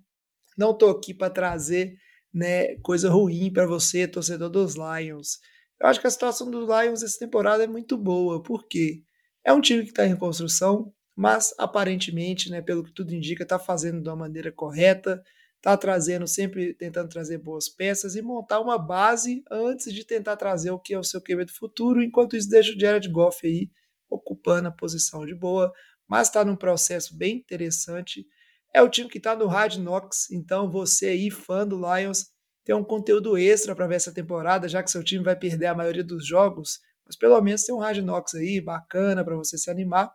Não tô aqui para trazer, né, coisa ruim para você, torcedor dos Lions. Eu acho que a situação do Lions essa temporada é muito boa, porque é um time que está em reconstrução, mas aparentemente, né, pelo que tudo indica, está fazendo de uma maneira correta, está trazendo, sempre tentando trazer boas peças e montar uma base antes de tentar trazer o que é o seu QB do futuro. Enquanto isso, deixa o Jared Goff aí ocupando a posição de boa, mas está num processo bem interessante. É o time que está no Hard Knocks, então você aí, fã do Lions, ter um conteúdo extra para ver essa temporada, já que seu time vai perder a maioria dos jogos, mas pelo menos tem um Knocks aí bacana para você se animar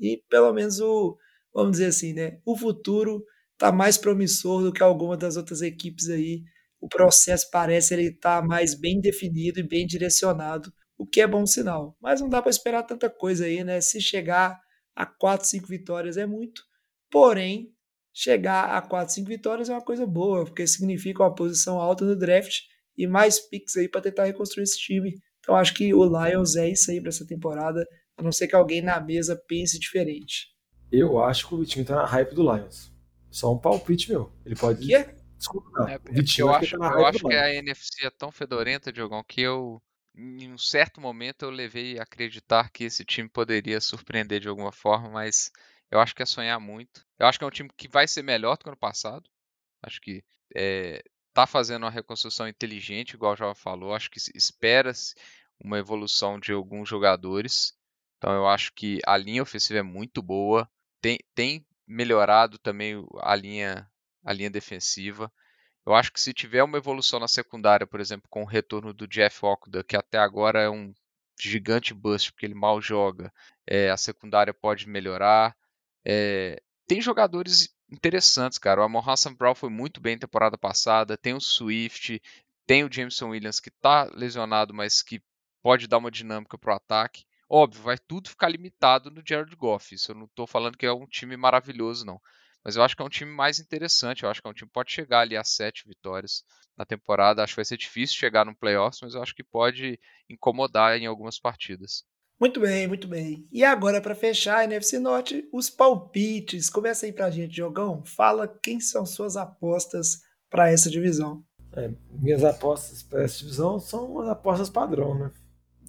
e pelo menos o, vamos dizer assim, né, o futuro tá mais promissor do que alguma das outras equipes aí. O processo parece ele tá mais bem definido e bem direcionado, o que é bom sinal. Mas não dá para esperar tanta coisa aí, né? Se chegar a 4, 5 vitórias é muito. Porém, chegar a 4, 5 vitórias é uma coisa boa, porque significa uma posição alta no draft e mais picks aí para tentar reconstruir esse time. Então acho que o Lions é isso aí para essa temporada, a não ser que alguém na mesa pense diferente. Eu acho que o Vitinho tá na hype do Lions. Só um palpite meu. Ele pode. Que? Desculpa. É, Vitinho, eu acho, tá eu acho que a NFC é tão fedorenta, Diogão, que eu em um certo momento eu levei a acreditar que esse time poderia surpreender de alguma forma, mas eu acho que é sonhar muito. Eu acho que é um time que vai ser melhor do que ano passado. Acho que é, tá fazendo uma reconstrução inteligente, igual já falou. Acho que espera-se uma evolução de alguns jogadores. Então eu acho que a linha ofensiva é muito boa. Tem, tem melhorado também a linha, a linha defensiva. Eu acho que se tiver uma evolução na secundária, por exemplo, com o retorno do Jeff Okuda, que até agora é um gigante bust, porque ele mal joga, é, a secundária pode melhorar. É, tem jogadores interessantes, cara. O Amon Hassan Brown foi muito bem temporada passada. Tem o Swift, tem o Jameson Williams que tá lesionado, mas que pode dar uma dinâmica pro ataque. Óbvio, vai tudo ficar limitado no Jared Goff. Isso eu não tô falando que é um time maravilhoso, não. Mas eu acho que é um time mais interessante. Eu acho que é um time que pode chegar ali a sete vitórias na temporada. Acho que vai ser difícil chegar no playoffs, mas eu acho que pode incomodar em algumas partidas. Muito bem, muito bem. E agora, para fechar a NFC Norte, os palpites. Começa aí para a gente, Jogão. Fala quem são suas apostas para essa divisão. É, minhas apostas para essa divisão são as apostas padrão, né?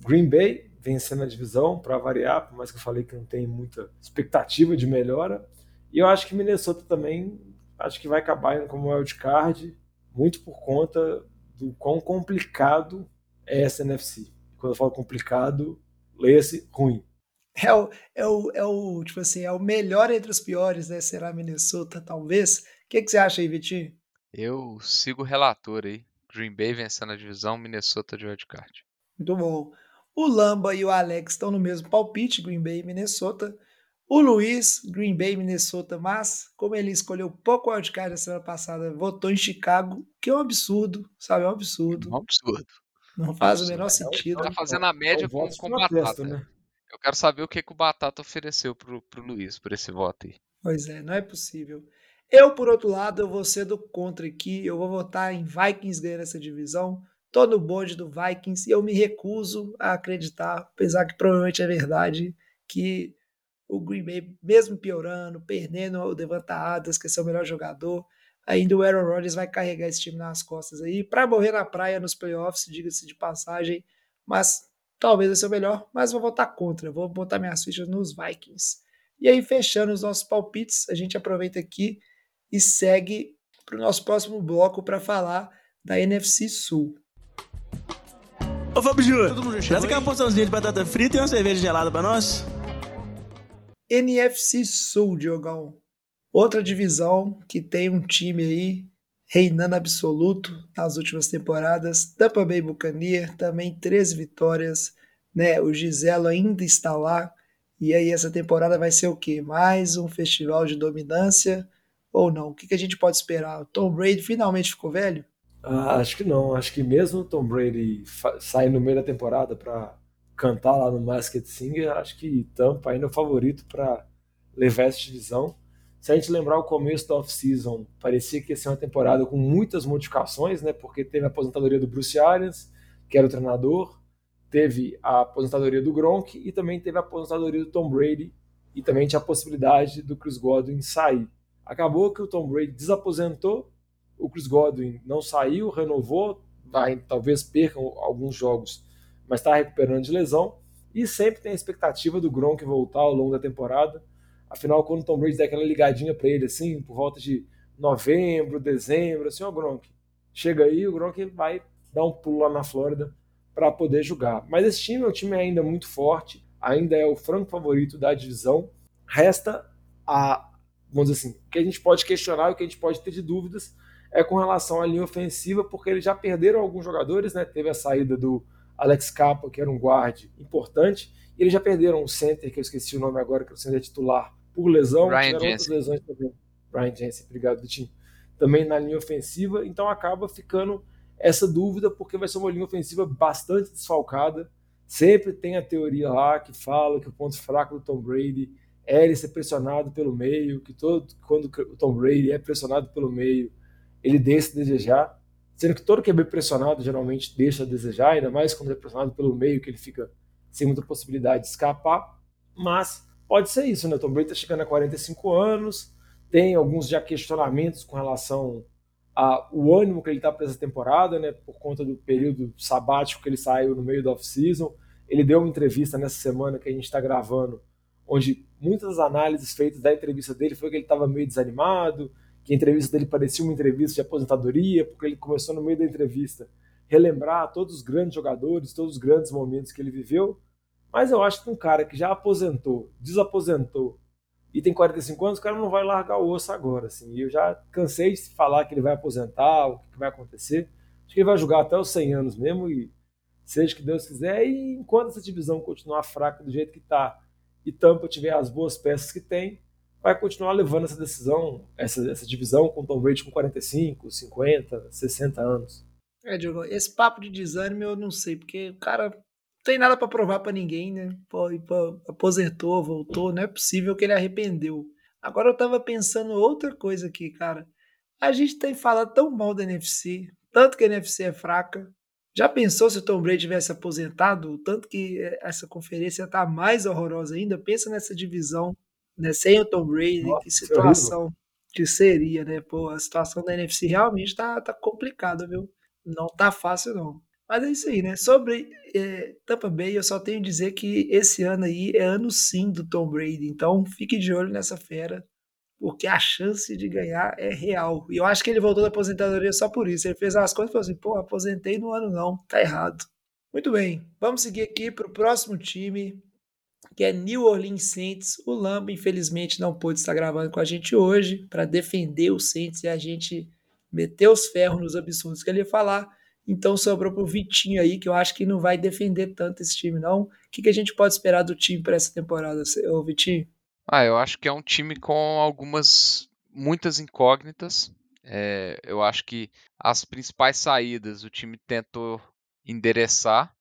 Green Bay vencendo a divisão, para variar, por mais que eu falei que não tem muita expectativa de melhora. E eu acho que Minnesota também acho que vai acabar indo como wildcard, muito por conta do quão complicado é essa NFC. Quando eu falo complicado, leia-se ruim. É o, é, o, é o, tipo assim, é o melhor entre os piores, né? Será Minnesota, talvez? O que, que você acha aí, Vitinho? Eu sigo o relator aí. Green Bay vencendo a divisão, Minnesota de wildcard. Muito bom. O Lamba e o Alex estão no mesmo palpite, Green Bay e Minnesota. O Luiz, Green Bay, Minnesota, mas como ele escolheu pouco wildcard na semana passada, votou em Chicago, que é um absurdo, sabe? É um absurdo. Um absurdo. Não faz o menor sentido. Tá fazendo a média É com, com batata. né? Eu quero saber o que, que o Batata ofereceu pro, pro Luiz por esse voto aí. Pois é, não é possível. Eu, por outro lado, eu vou ser do contra aqui. Eu vou votar em Vikings ganhando essa divisão. Tô no bonde do Vikings e eu me recuso a acreditar, apesar que provavelmente é verdade, que o Green Bay, mesmo piorando, perdendo o Devonta Adams, que é seu melhor jogador, ainda o Aaron Rodgers vai carregar esse time nas costas aí para morrer na praia nos playoffs, diga-se de passagem, mas talvez vai ser o melhor, mas vou votar contra, vou botar minhas fichas nos Vikings. E aí, fechando os nossos palpites, a gente aproveita aqui e segue para o nosso próximo bloco para falar da NFC Sul. Ô Fábio Júnior, traz aqui uma porçãozinha de batata frita e uma cerveja gelada pra nós. NFC Sul, Diogão. Outra divisão que tem um time aí reinando absoluto nas últimas temporadas. Tampa Bay Buccaneers, também 13 vitórias, né? O Giselo ainda está lá. E aí essa temporada vai ser o quê? Mais um festival de dominância ou não? O que, a gente pode esperar? O Tom Brady finalmente ficou velho? Ah, acho que não. Acho que mesmo o Tom Brady sair no meio da temporada para cantar lá no Masked Singer, acho que Tampa ainda é o favorito para levar essa divisão. Se a gente lembrar o começo da off-season, parecia que ia ser uma temporada com muitas modificações, né? Porque teve a aposentadoria do Bruce Arians, que era o treinador, teve a aposentadoria do Gronk e também teve a aposentadoria do Tom Brady e também tinha a possibilidade do Chris Godwin sair. Acabou que o Tom Brady desaposentou, o Chris Godwin não saiu, renovou, vai, talvez percam alguns jogos, mas está recuperando de lesão. E sempre tem a expectativa do Gronk voltar ao longo da temporada. Afinal, quando o Tom Brady der aquela ligadinha para ele, assim, por volta de novembro, dezembro, assim, ó, Gronk, chega aí, o Gronk vai dar um pulo lá na Flórida para poder jogar. Mas esse time é um time ainda muito forte, ainda é o franco favorito da divisão. Resta a, vamos dizer assim, o que a gente pode questionar o que a gente pode ter de dúvidas é com relação à linha ofensiva, porque eles já perderam alguns jogadores, né? Teve a saída do Alex Capa, que era um guarde importante, e eles já perderam o center, que eu esqueci o nome agora, que é o center titular, por lesão. Ryan tiveram outras Jensen. lesões também. Ryan Jensen, obrigado, Vitinho. Também na linha ofensiva, então acaba ficando essa dúvida, porque vai ser uma linha ofensiva bastante desfalcada. Sempre tem a teoria lá que fala que o ponto fraco do Tom Brady é ele ser pressionado pelo meio, que todo quando o Tom Brady é pressionado pelo meio, ele deixa a desejar. Sendo que todo QB pressionado geralmente deixa a desejar, ainda mais quando é pressionado pelo meio, que ele fica sem muita possibilidade de escapar. Mas pode ser isso, né? Tom Brady está chegando a 45 anos, tem alguns já questionamentos com relação ao ânimo que ele está para essa temporada, né? Por conta do período sabático que ele saiu no meio da off-season. Ele deu uma entrevista nessa semana que a gente está gravando, onde muitas das análises feitas da entrevista dele foi que ele estava meio desanimado, que a entrevista dele parecia uma entrevista de aposentadoria, porque ele começou no meio da entrevista relembrar todos os grandes jogadores, todos os grandes momentos que ele viveu. Mas eu acho que um cara que já aposentou, desaposentou e tem 45 anos, o cara não vai largar o osso agora. Assim. Eu já cansei de falar que ele vai aposentar, o que vai acontecer. Acho que ele vai jogar até os 100 anos mesmo e seja que Deus quiser. E enquanto essa divisão continuar fraca do jeito que está e Tampa tiver as boas peças que tem, vai continuar levando essa decisão, essa, essa divisão com Tom Brady com 45, 50, 60 anos. É, Diogo, esse papo de desânimo eu não sei, porque o cara tem nada pra provar pra ninguém, né? Pô, aposentou, voltou, não é possível que ele arrependeu. Agora eu tava pensando outra coisa aqui, cara. A gente tem falado tão mal da NFC, tanto que a NFC é fraca. Já pensou se o Tom Brady tivesse aposentado? O Tanto que essa conferência tá mais horrorosa ainda. Pensa nessa divisão, né? Sem o Tom Brady, Nossa, que é situação que seria, né? Pô, a situação da NFC realmente tá, tá complicada, viu? Não tá fácil, não. Mas é isso aí, né? Sobre é, Tampa Bay, eu só tenho a dizer que esse ano aí é ano sim do Tom Brady. Então fique de olho nessa fera, porque a chance de ganhar é real. E eu acho que ele voltou da aposentadoria só por isso. Ele fez as contas e falou assim: pô, aposentei no ano não, tá errado. Muito bem, vamos seguir aqui para o próximo time, que é New Orleans Saints. O Lambo, infelizmente, não pôde estar gravando com a gente hoje para defender o Saints e a gente meter os ferros nos absurdos que ele ia falar. Então sobrou pro Vitinho aí, que eu acho que não vai defender tanto esse time, não. O que, que a gente pode esperar do time para essa temporada, ô Vitinho? Ah, eu acho que é um time com algumas, muitas incógnitas. É, eu acho que as principais saídas o time tentou endereçar,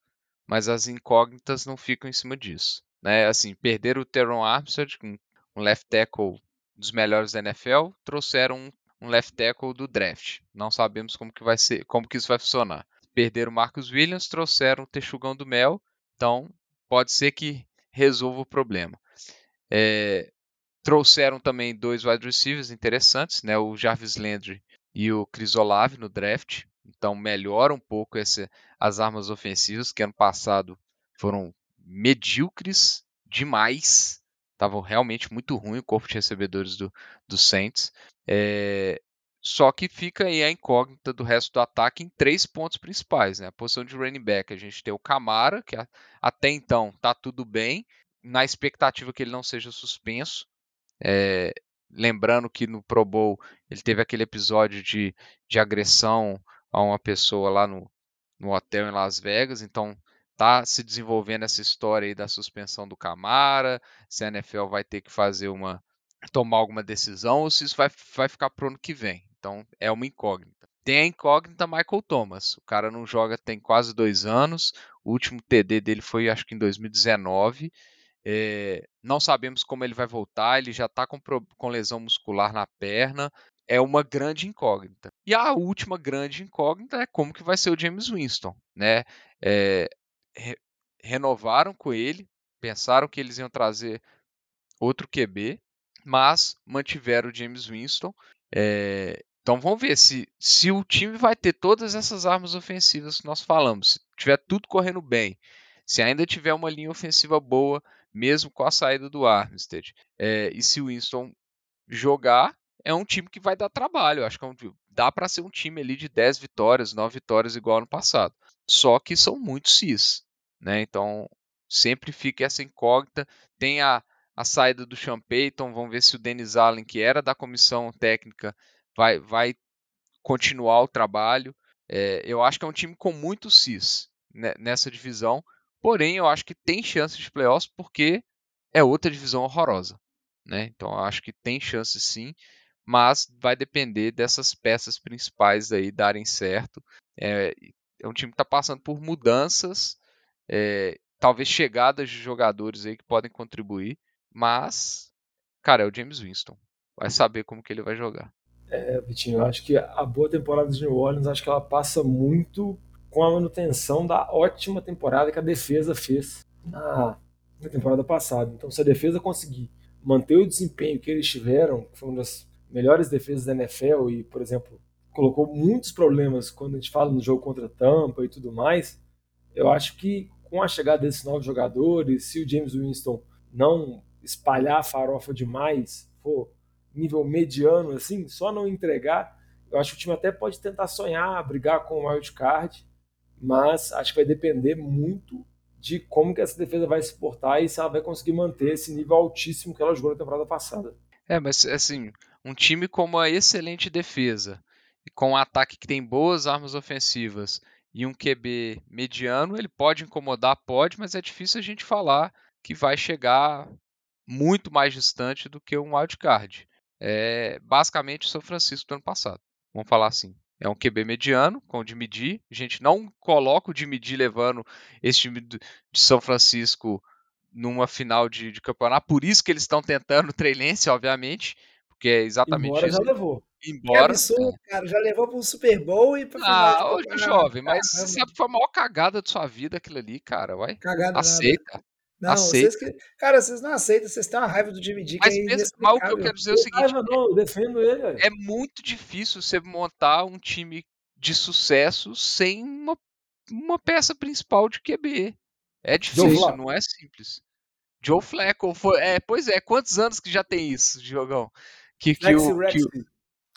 mas as incógnitas não ficam em cima disso. Né? Assim, perderam o Teron Armstead, um left tackle dos melhores da NFL, trouxeram um, um left tackle do draft. Não sabemos como que vai ser, como que isso vai funcionar. Perderam o Marcus Williams, trouxeram o Texugão do Mel, então pode ser que resolva o problema. É, trouxeram também dois wide receivers interessantes, né? O Jarvis Landry e o Chris Olave no draft. Então melhora um pouco esse, as armas ofensivas que ano passado foram medíocres demais. Estavam realmente muito ruim o corpo de recebedores do, do Saints. É, só que fica aí a incógnita do resto do ataque em três pontos principais. Né? A posição de running back, a gente tem o Camara, que até então tá tudo bem, na expectativa que ele não seja suspenso. É, lembrando que no Pro Bowl ele teve aquele episódio de, de agressão a uma pessoa lá no, no hotel em Las Vegas, então tá se desenvolvendo essa história aí da suspensão do Camara, se a NFL vai ter que fazer uma tomar alguma decisão ou se isso vai, vai ficar pro ano que vem. Então é uma incógnita. Tem a incógnita Michael Thomas. O cara não joga tem quase dois anos. O último TD dele foi acho que em 2019. É, não sabemos como ele vai voltar, ele já está com, com lesão muscular na perna. É uma grande incógnita. E a última grande incógnita é como que vai ser o James Winston. Né? É, re, renovaram com ele, pensaram que eles iam trazer outro QB, mas mantiveram o James Winston. É, então vamos ver se, se o time vai ter todas essas armas ofensivas que nós falamos. Se tiver tudo correndo bem, se ainda tiver uma linha ofensiva boa, mesmo com a saída do Armstead. É, e se o Winston jogar, é um time que vai dar trabalho. Acho que é um, dá para ser um time ali de 10 vitórias, 9 vitórias igual ano passado. Só que são muito cis. Né? Então sempre fica essa incógnita. Tem a, a saída do Sean Payton, vamos ver se o Dennis Allen, que era da comissão técnica, vai, vai continuar o trabalho. É, eu acho que é um time com muito cis né, nessa divisão, Porém, eu acho que tem chance de playoffs porque é outra divisão horrorosa. Né? Então, eu acho que tem chance sim, mas vai depender dessas peças principais aí darem certo. É, é um time que está passando por mudanças, é, talvez chegadas de jogadores aí que podem contribuir, mas, cara, é o James Winston. Vai saber como que ele vai jogar. É, Vitinho, eu acho que a boa temporada de New Orleans, acho que ela passa muito com a manutenção da ótima temporada que a defesa fez na, na temporada passada. Então, se a defesa conseguir manter o desempenho que eles tiveram, que foi uma das melhores defesas da NFL e, por exemplo, colocou muitos problemas quando a gente fala no jogo contra Tampa e tudo mais, eu acho que com a chegada desses novos jogadores, se o James Winston não espalhar a farofa demais, for nível mediano assim, só não entregar, eu acho que o time até pode tentar sonhar, brigar com o wild card mas acho que vai depender muito de como que essa defesa vai se portar e se ela vai conseguir manter esse nível altíssimo que ela jogou na temporada passada. É, mas assim, um time com uma excelente defesa com um ataque que tem boas armas ofensivas e um QB mediano, ele pode incomodar, pode, mas é difícil a gente falar que vai chegar muito mais distante do que um wildcard. É basicamente o São Francisco do ano passado. Vamos falar assim. É um QB mediano, com o Jimmy D. A gente não coloca o Jimmy D levando esse time de São Francisco numa final de, de campeonato. Por isso que eles estão tentando o Trey Lance, obviamente. Porque é exatamente Embora isso. já levou. Embora. Que absurdo, cara. Já levou para um Super Bowl e para Ah, ô, jovem, mas sabe, foi a maior cagada da sua vida aquilo ali, cara. Vai. Cagada Aceita. Nada. Não, Aceita. vocês que, cara, vocês não aceitam, vocês têm uma raiva do Jimmy D. Mas que é mas o que eu quero dizer é o seguinte: Ah, não, eu defendo ele. velho. é muito difícil você montar um time de sucesso sem uma, uma peça principal de QB. É difícil, não é simples. Joe Flacco, foi, é, pois é, quantos anos que já tem isso, Diogão? Que, que, o, que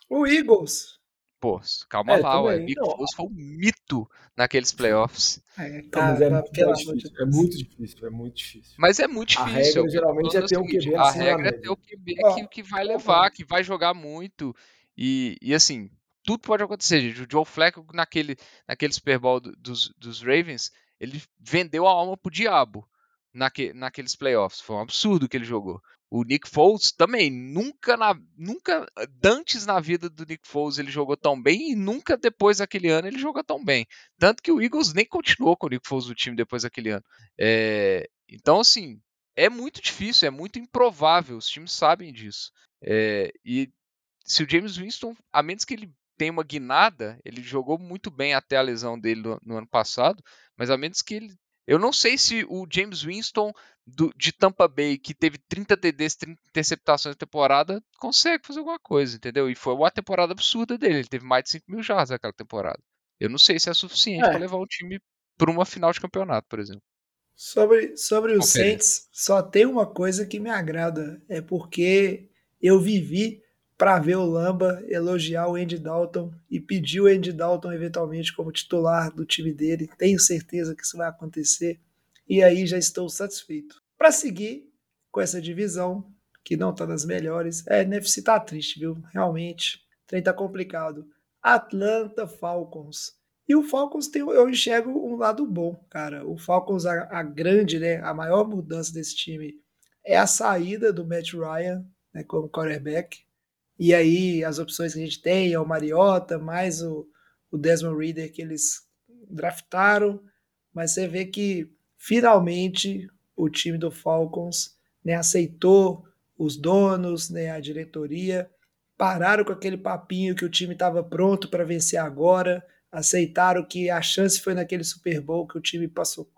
o-. O Eagles. pô, calma É, lá, Nick não. Foles foi um mito naqueles playoffs. É, cara, mas é, pelo muito difícil, é muito difícil, é muito difícil. Mas é muito A difícil. regra, o eu tô geralmente, é ter o seguinte, QB A regra é ter o QB que, que vai levar, que vai jogar muito. E, e assim, tudo pode acontecer, gente. O Joe Flacco, naquele, naquele Super Bowl do- dos, dos Ravens, ele vendeu a alma pro diabo. Naque, naqueles playoffs. Foi um absurdo que ele jogou. O Nick Foles também, nunca, na, nunca antes na vida do Nick Foles ele jogou tão bem e nunca depois daquele ano ele jogou tão bem. Tanto que o Eagles nem continuou com o Nick Foles no time depois daquele ano. É, então, assim, é muito difícil, é muito improvável, os times sabem disso. É, e se o James Winston, a menos que ele tenha uma guinada, ele jogou muito bem até a lesão dele no, no ano passado, mas a menos que ele eu não sei se o James Winston do, de Tampa Bay, que teve 30 TDs, 30 interceptações na temporada, consegue fazer alguma coisa, entendeu? E foi uma temporada absurda dele. Ele teve mais de 5 mil jardas naquela temporada. Eu não sei se é suficiente é. para levar o time para uma final de campeonato, por exemplo. Sobre, sobre o Saints, só tem uma coisa que me agrada. É porque eu vivi para ver o Lamba elogiar o Andy Dalton e pedir o Andy Dalton eventualmente como titular do time dele. Tenho certeza que isso vai acontecer e aí já estou satisfeito. Para seguir com essa divisão, que não está das melhores, é, NFC tá triste, viu? Realmente, o trem tá complicado. Atlanta Falcons. E o Falcons tem, eu enxergo um lado bom, cara. O Falcons, a, a grande, né, a maior mudança desse time é a saída do Matt Ryan né, como quarterback. E aí as opções que a gente tem é o Mariota, mais o, o Desmond Reader que eles draftaram. Mas você vê que finalmente o time do Falcons né, aceitou os donos, né, a diretoria, pararam com aquele papinho que o time estava pronto para vencer agora, aceitaram que a chance foi naquele Super Bowl que o time passou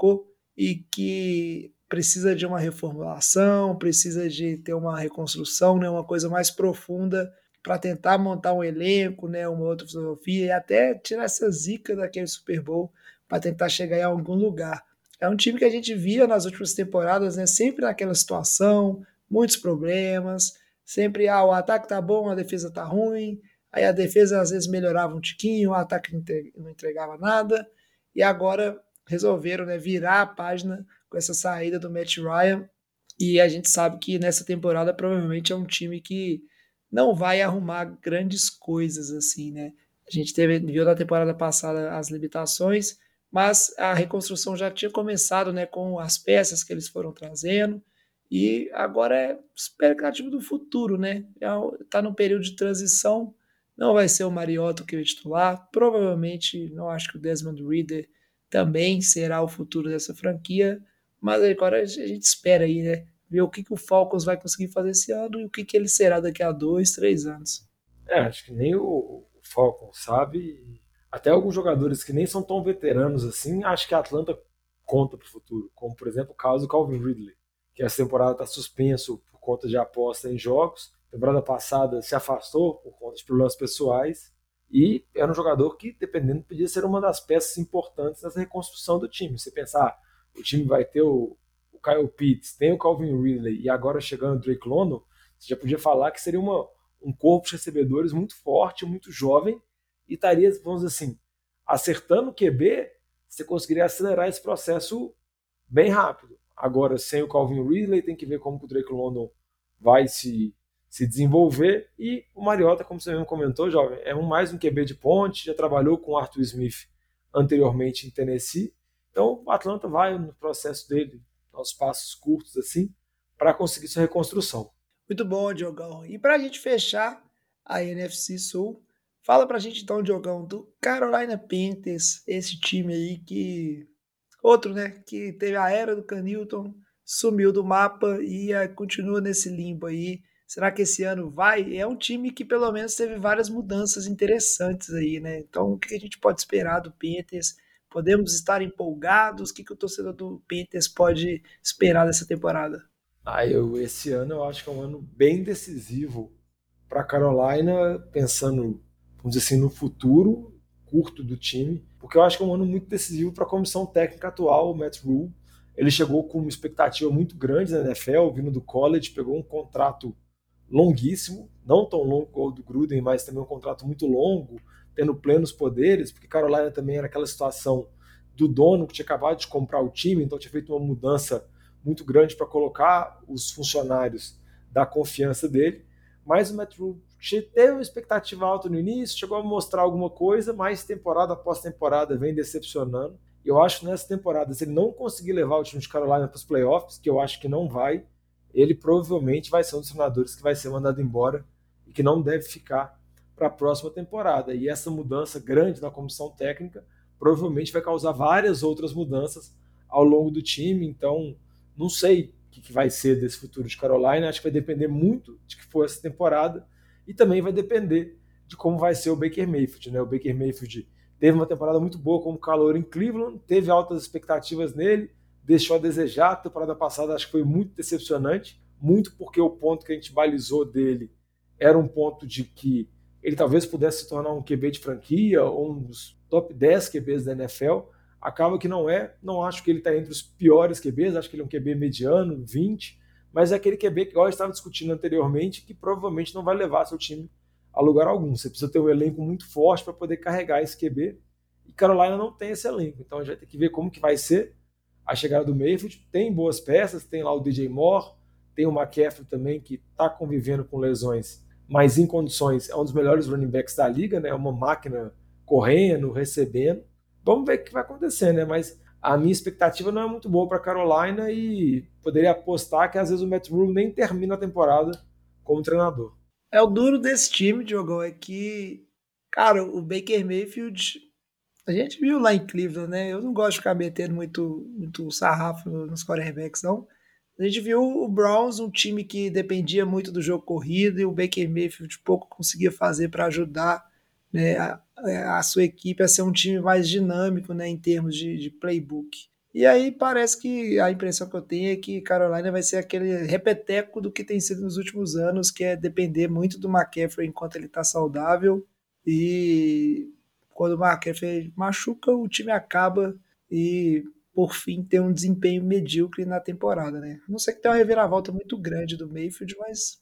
e que precisa de uma reformulação, precisa de ter uma reconstrução, né, uma coisa mais profunda para tentar montar um elenco, né, uma outra filosofia e até tirar essa zica daquele Super Bowl para tentar chegar em algum lugar. É um time que a gente via nas últimas temporadas, né, sempre naquela situação, muitos problemas, sempre ah, o ataque tá bom, a defesa tá ruim, aí a defesa às vezes melhorava um tiquinho, o ataque não entregava nada, e agora resolveram né, virar a página com essa saída do Matt Ryan. E a gente sabe que nessa temporada provavelmente é um time que não vai arrumar grandes coisas assim, né? A gente teve, viu na temporada passada as limitações, mas a reconstrução já tinha começado, né, com as peças que eles foram trazendo. E agora é expectativa do futuro, né? Está num período de transição. Não vai ser o Mariota que vai titular. Provavelmente não acho que o Desmond Reader também será o futuro dessa franquia. Mas agora a gente espera aí, né? Ver o que, que o Falcons vai conseguir fazer esse ano e o que, que ele será daqui a dois, três anos. É, acho que nem o Falcons sabe. Até alguns jogadores que nem são tão veteranos assim, acho que a Atlanta conta para o futuro. Como, por exemplo, o caso do Calvin Ridley, que essa temporada está suspenso por conta de aposta em jogos. Temporada passada se afastou por conta de problemas pessoais. E era um jogador que, dependendo, podia ser uma das peças importantes nessa reconstrução do time. Você pensar, o time vai ter o, o Kyle Pitts, tem o Calvin Ridley e agora chegando o Drake London, você já podia falar que seria uma, um corpo de recebedores muito forte, muito jovem e estaria, vamos dizer assim, acertando o QB, você conseguiria acelerar esse processo bem rápido. Agora, sem o Calvin Ridley, tem que ver como o Drake London vai se, se desenvolver. E o Mariota, como você mesmo comentou, jovem, é um, mais um QB de ponte, já trabalhou com o Arthur Smith anteriormente em Tennessee. Então, o Atlanta vai no processo dele, aos passos curtos assim, para conseguir sua reconstrução. Muito bom, Diogão. E para a gente fechar a NFC Sul, fala para a gente então, Diogão, do Carolina Panthers, esse time aí que. Outro, né? Que teve a era do Canilton, sumiu do mapa e continua nesse limbo aí. Será que esse ano vai? É um time que pelo menos teve várias mudanças interessantes aí, né? Então, o que a gente pode esperar do Panthers? Podemos estar empolgados? O que, que o torcedor do Panthers pode esperar dessa temporada? Ah, eu, esse ano eu acho que é um ano bem decisivo para Carolina, pensando, vamos dizer assim, no futuro curto do time, porque eu acho que é um ano muito decisivo para a comissão técnica atual, o Matt Rule. Ele chegou com uma expectativa muito grande na NFL, vindo do college, pegou um contrato longuíssimo, não tão longo como o do Gruden, mas também um contrato muito longo, tendo plenos poderes, porque Carolina também era aquela situação do dono que tinha acabado de comprar o time, então tinha feito uma mudança muito grande para colocar os funcionários da confiança dele. Mas o Rule teve uma expectativa alta no início, chegou a mostrar alguma coisa, mas temporada após temporada vem decepcionando. Eu acho que nessa temporada, se ele não conseguir levar o time de Carolina para os playoffs, que eu acho que não vai, ele provavelmente vai ser um dos treinadores que vai ser mandado embora e que não deve ficar para a próxima temporada. E essa mudança grande na comissão técnica provavelmente vai causar várias outras mudanças ao longo do time. Então, não sei o que vai ser desse futuro de Carolina. Acho que vai depender muito de que for essa temporada e também vai depender de como vai ser o Baker Mayfield. Né? O Baker Mayfield teve uma temporada muito boa como calor em Cleveland, teve altas expectativas nele, deixou a desejar. A temporada passada acho que foi muito decepcionante, muito porque o ponto que a gente balizou dele era um ponto de que ele talvez pudesse se tornar um QB de franquia ou um dos top 10 QBs da NFL. Acaba que não é, não acho que ele está entre os piores QBs, acho que ele é um QB mediano, 20, mas é aquele QB que, eu estava discutindo anteriormente, que provavelmente não vai levar seu time a lugar algum. Você precisa ter um elenco muito forte para poder carregar esse QB. E Carolina não tem esse elenco, então a gente vai ter que ver como que vai ser a chegada do Mayfield. Tem boas peças, tem lá o DJ Moore, tem o McCaffrey também que está convivendo com lesões, mas em condições é um dos melhores running backs da liga, né? É uma máquina correndo, recebendo. Vamos ver o que vai acontecer, né? Mas a minha expectativa não é muito boa para Carolina e poderia apostar que às vezes o Matt Rule nem termina a temporada como treinador. É o duro desse time, Diogão, é que, cara, o Baker Mayfield, a gente viu lá em Cleveland, né? Eu não gosto de ficar metendo muito, muito sarrafo nos quarterbacks, não. A gente viu o Browns, um time que dependia muito do jogo corrido, e o Baker Mayfield pouco conseguia fazer para ajudar né, a, a, sua equipe a ser um time mais dinâmico né, em termos de, de playbook. E aí parece que a impressão que eu tenho é que Carolina vai ser aquele repeteco do que tem sido nos últimos anos, que é depender muito do McCaffrey enquanto ele está saudável. E quando o McCaffrey machuca, o time acaba e por fim tem um desempenho medíocre na temporada, né? Não sei que tem uma reviravolta muito grande do Mayfield, mas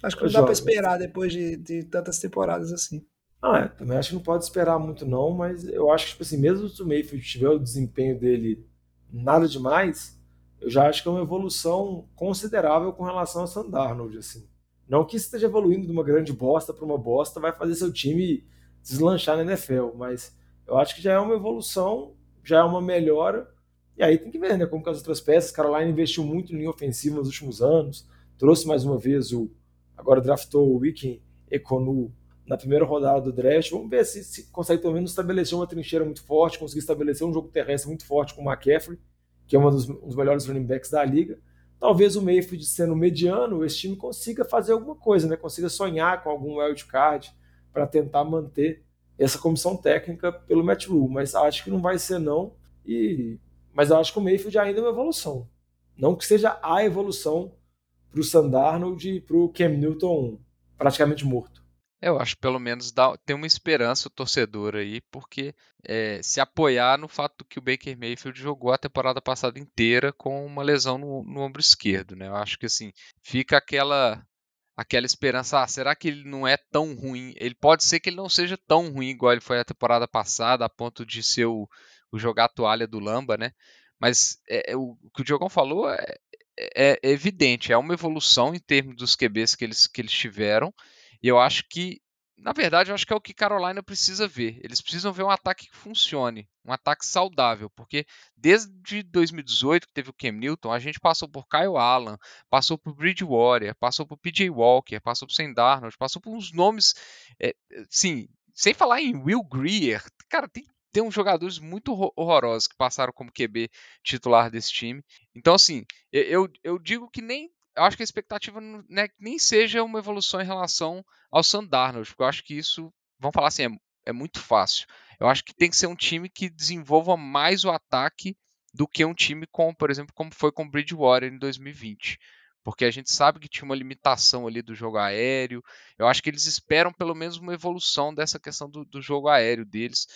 acho que não dá para esperar depois de, de tantas temporadas assim. Ah, é, também acho que não pode esperar muito não, mas eu acho que tipo assim, mesmo se o Mayfield tiver o desempenho dele nada demais, eu já acho que é uma evolução considerável com relação a Sam Darnold, assim. Não que esteja evoluindo de uma grande bosta para uma bosta vai fazer seu time deslanchar na NFL, mas eu acho que já é uma evolução, já é uma melhora, e aí tem que ver, né, como com as outras peças, Carolina investiu muito em linha ofensiva nos últimos anos, trouxe mais uma vez o, agora draftou o Wikin Ekonu na primeira rodada do draft. Vamos ver se, se consegue pelo menos estabelecer uma trincheira muito forte, conseguir estabelecer um jogo terrestre muito forte com o McCaffrey, que é um dos, um dos melhores running backs da liga. Talvez o Mayfield sendo mediano, esse time consiga fazer alguma coisa, né? consiga sonhar com algum wild card para tentar manter essa comissão técnica pelo Matt Rule, mas acho que não vai ser não. E mas eu acho que o Mayfield ainda é uma evolução. Não que seja a evolução para o Sandarnold e para o Cam Newton praticamente morto. Eu acho pelo menos dá, tem uma esperança o torcedor aí, porque é, se apoiar no fato que o Baker Mayfield jogou a temporada passada inteira com uma lesão no, no ombro esquerdo, né? Eu acho que assim, fica aquela aquela esperança, ah, será que ele não é tão ruim? Ele pode ser que ele não seja tão ruim igual ele foi a temporada passada, a ponto de ser o, o jogar a toalha do Lamba, né? Mas é, é, o, o, que o Diogão falou é, é, é, evidente, é uma evolução em termos dos QBs que eles, que eles tiveram, e eu acho que, na verdade, eu acho que é o que Carolina precisa ver. Eles precisam ver um ataque que funcione, um ataque saudável, porque desde 2018 que teve o Cam Newton, a gente passou por Kyle Allen, passou por Bridgewater, passou por PJ Walker, passou por Sam Darnold, passou por uns nomes, é, sim, sem falar em Will Greer, cara, tem tem uns jogadores muito horrorosos que passaram como QB titular desse time. Então, assim, eu, eu digo que nem. Eu acho que a expectativa né, nem seja uma evolução em relação ao Sandarnold, porque eu acho que isso, vamos falar assim, é, é muito fácil. Eu acho que tem que ser um time que desenvolva mais o ataque do que um time como, por exemplo, como foi com o Bridgewater em 2020 porque a gente sabe que tinha uma limitação ali do jogo aéreo. Eu acho que eles esperam pelo menos uma evolução dessa questão do, do jogo aéreo deles.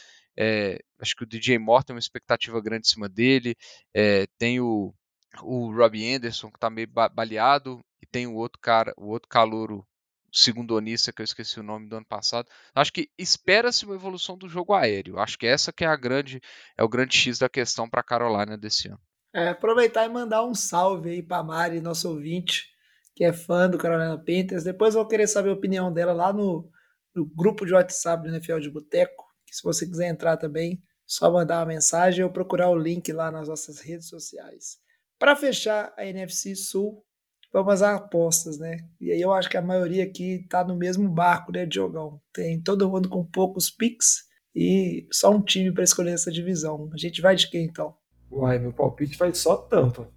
É, acho que o DJ Moore tem uma expectativa grande em cima dele. É, tem o, o Robbie Anderson, que está meio baleado. E tem o outro cara, o outro calouro segundo Onissa, que eu esqueci o nome do ano passado. Acho que espera-se uma evolução do jogo aéreo. Acho que essa que é a grande é o grande X da questão para a Carolina desse ano. É, aproveitar e mandar um salve aí para Mari, nosso ouvinte, que é fã do Carolina Panthers. Depois eu vou querer saber a opinião dela lá no, no grupo de WhatsApp do NFL de Boteco se você quiser entrar também, Só mandar uma mensagem ou procurar o link lá nas nossas redes sociais. Para fechar a NFC Sul, vamos às apostas, né? E aí eu acho que a maioria aqui tá no mesmo barco, né, Diogão? Tem todo mundo com poucos picks e só um time para escolher essa divisão. A gente vai de quem então? Uai, meu palpite vai só tampa.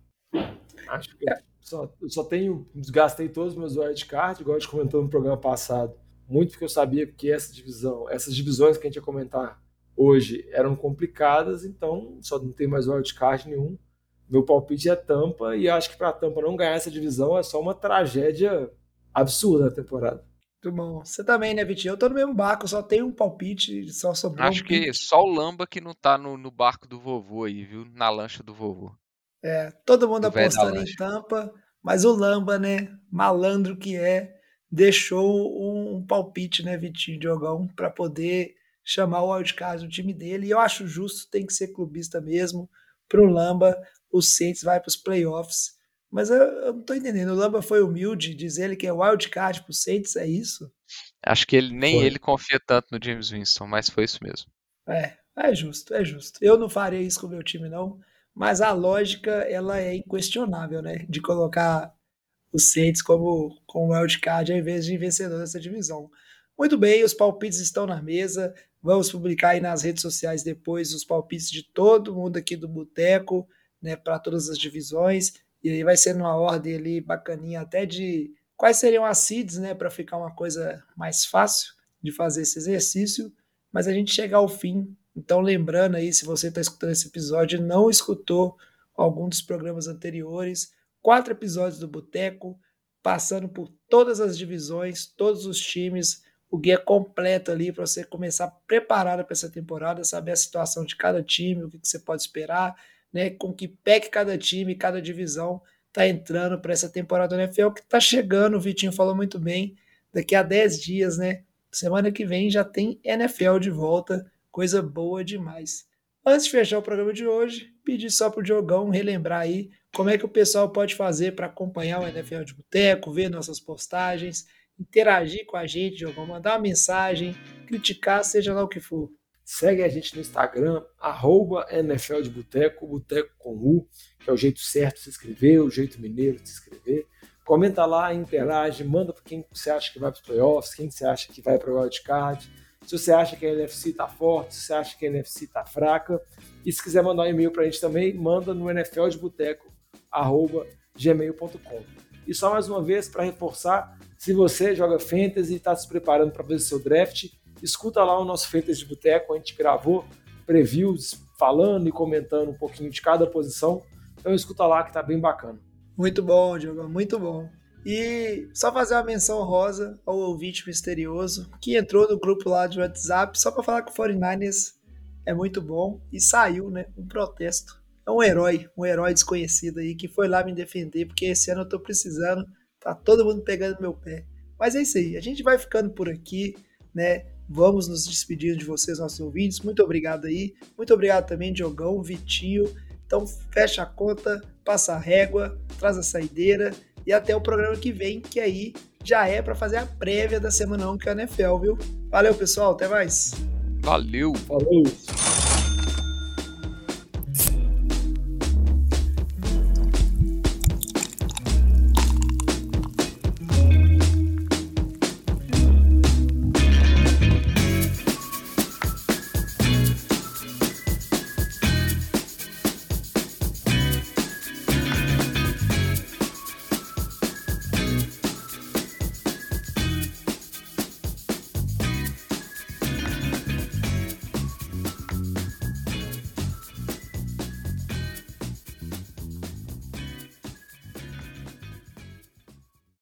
Acho que é. só, só tenho. Desgastei todos os meus wildcards, igual a gente comentou no programa passado. Muito porque eu sabia que essa divisão, essas divisões que a gente ia comentar hoje eram complicadas, então só não tem mais wildcard nenhum. Meu palpite é Tampa e acho que para a Tampa não ganhar essa divisão é só uma tragédia absurda na temporada. Muito bom. Você também, né, Vitinho? Eu tô no mesmo barco, só tenho um palpite, só sobrou Acho um que só o Lamba que não tá no, no barco do vovô aí, viu? Na lancha do vovô. É, todo mundo Do apostando em lancha. Tampa, mas o Lamba, né, malandro que é, deixou um, um palpite, né, Vitinho Diogão, para poder chamar o wildcard do time dele. E eu acho justo, tem que ser clubista mesmo. Pro Lamba, o Saints vai para os playoffs. Mas eu, eu não tô entendendo. O Lamba foi humilde, diz ele que é wildcard pro Saints, é isso? Acho que ele nem Foi. ele confia tanto no James Winston, mas foi isso mesmo. É, é justo, é justo. Eu não faria isso com o meu time, não. Mas a lógica, ela é inquestionável, né? De colocar o Saints como, como wildcard ao invés de vencedor dessa divisão. Muito bem, os palpites estão na mesa. Vamos publicar aí nas redes sociais depois os palpites de todo mundo aqui do Boteco, né? Para todas as divisões. E aí vai ser numa ordem ali bacaninha até de quais seriam as seeds, né? Para ficar uma coisa mais fácil de fazer esse exercício. Mas a gente chega ao fim então, lembrando aí, se você está escutando esse episódio e não escutou algum dos programas anteriores, quatro episódios do Boteco, passando por todas as divisões, todos os times, o guia completo ali para você começar preparado para essa temporada, saber a situação de cada time, o que, que você pode esperar, né? Com que pé que cada time, cada divisão está entrando para essa temporada do NFL que está chegando, o Vitinho falou muito bem, daqui a 10 dias, né? Semana que vem já tem NFL de volta coisa boa demais. Antes de fechar o programa de hoje, pedir só pro Diogão relembrar aí como é que o pessoal pode fazer para acompanhar o NFL de Boteco, ver nossas postagens, interagir com a gente, Diogão, mandar uma mensagem, criticar, seja lá o que for. Segue a gente no Instagram, arroba NFL de Boteco, Boteco com U, que é o jeito certo de se inscrever, o jeito mineiro de se inscrever. Comenta lá, interage, manda para quem você acha que vai para os playoffs, quem você acha que vai para o wildcard. Se você acha que a NFC está forte, se você acha que a NFC está fraca. E se quiser mandar um e-mail para a gente também, manda no nfldeboteco.gmail.com. E só mais uma vez, para reforçar, se você joga Fantasy e está se preparando para fazer seu draft, escuta lá o nosso Fantasy de Boteco, a gente gravou previews falando e comentando um pouquinho de cada posição. Então escuta lá que está bem bacana. Muito bom, Diogão, muito bom. E só fazer uma menção rosa ao ouvinte misterioso que entrou no grupo lá de WhatsApp só para falar que o 49ers é muito bom e saiu, né? Um protesto. É um herói, um herói desconhecido aí que foi lá me defender porque esse ano eu tô precisando, tá todo mundo pegando meu pé. Mas é isso aí, a gente vai ficando por aqui, né? Vamos nos despedir de vocês, nossos ouvintes. Muito obrigado aí. Muito obrigado também, Diogão, Vitinho. Então fecha a conta, passa a régua, traz a saideira e até o programa que vem, que aí já é para fazer a prévia da semana 1 que é a NFL, viu? Valeu, pessoal, até mais. Valeu! Falou!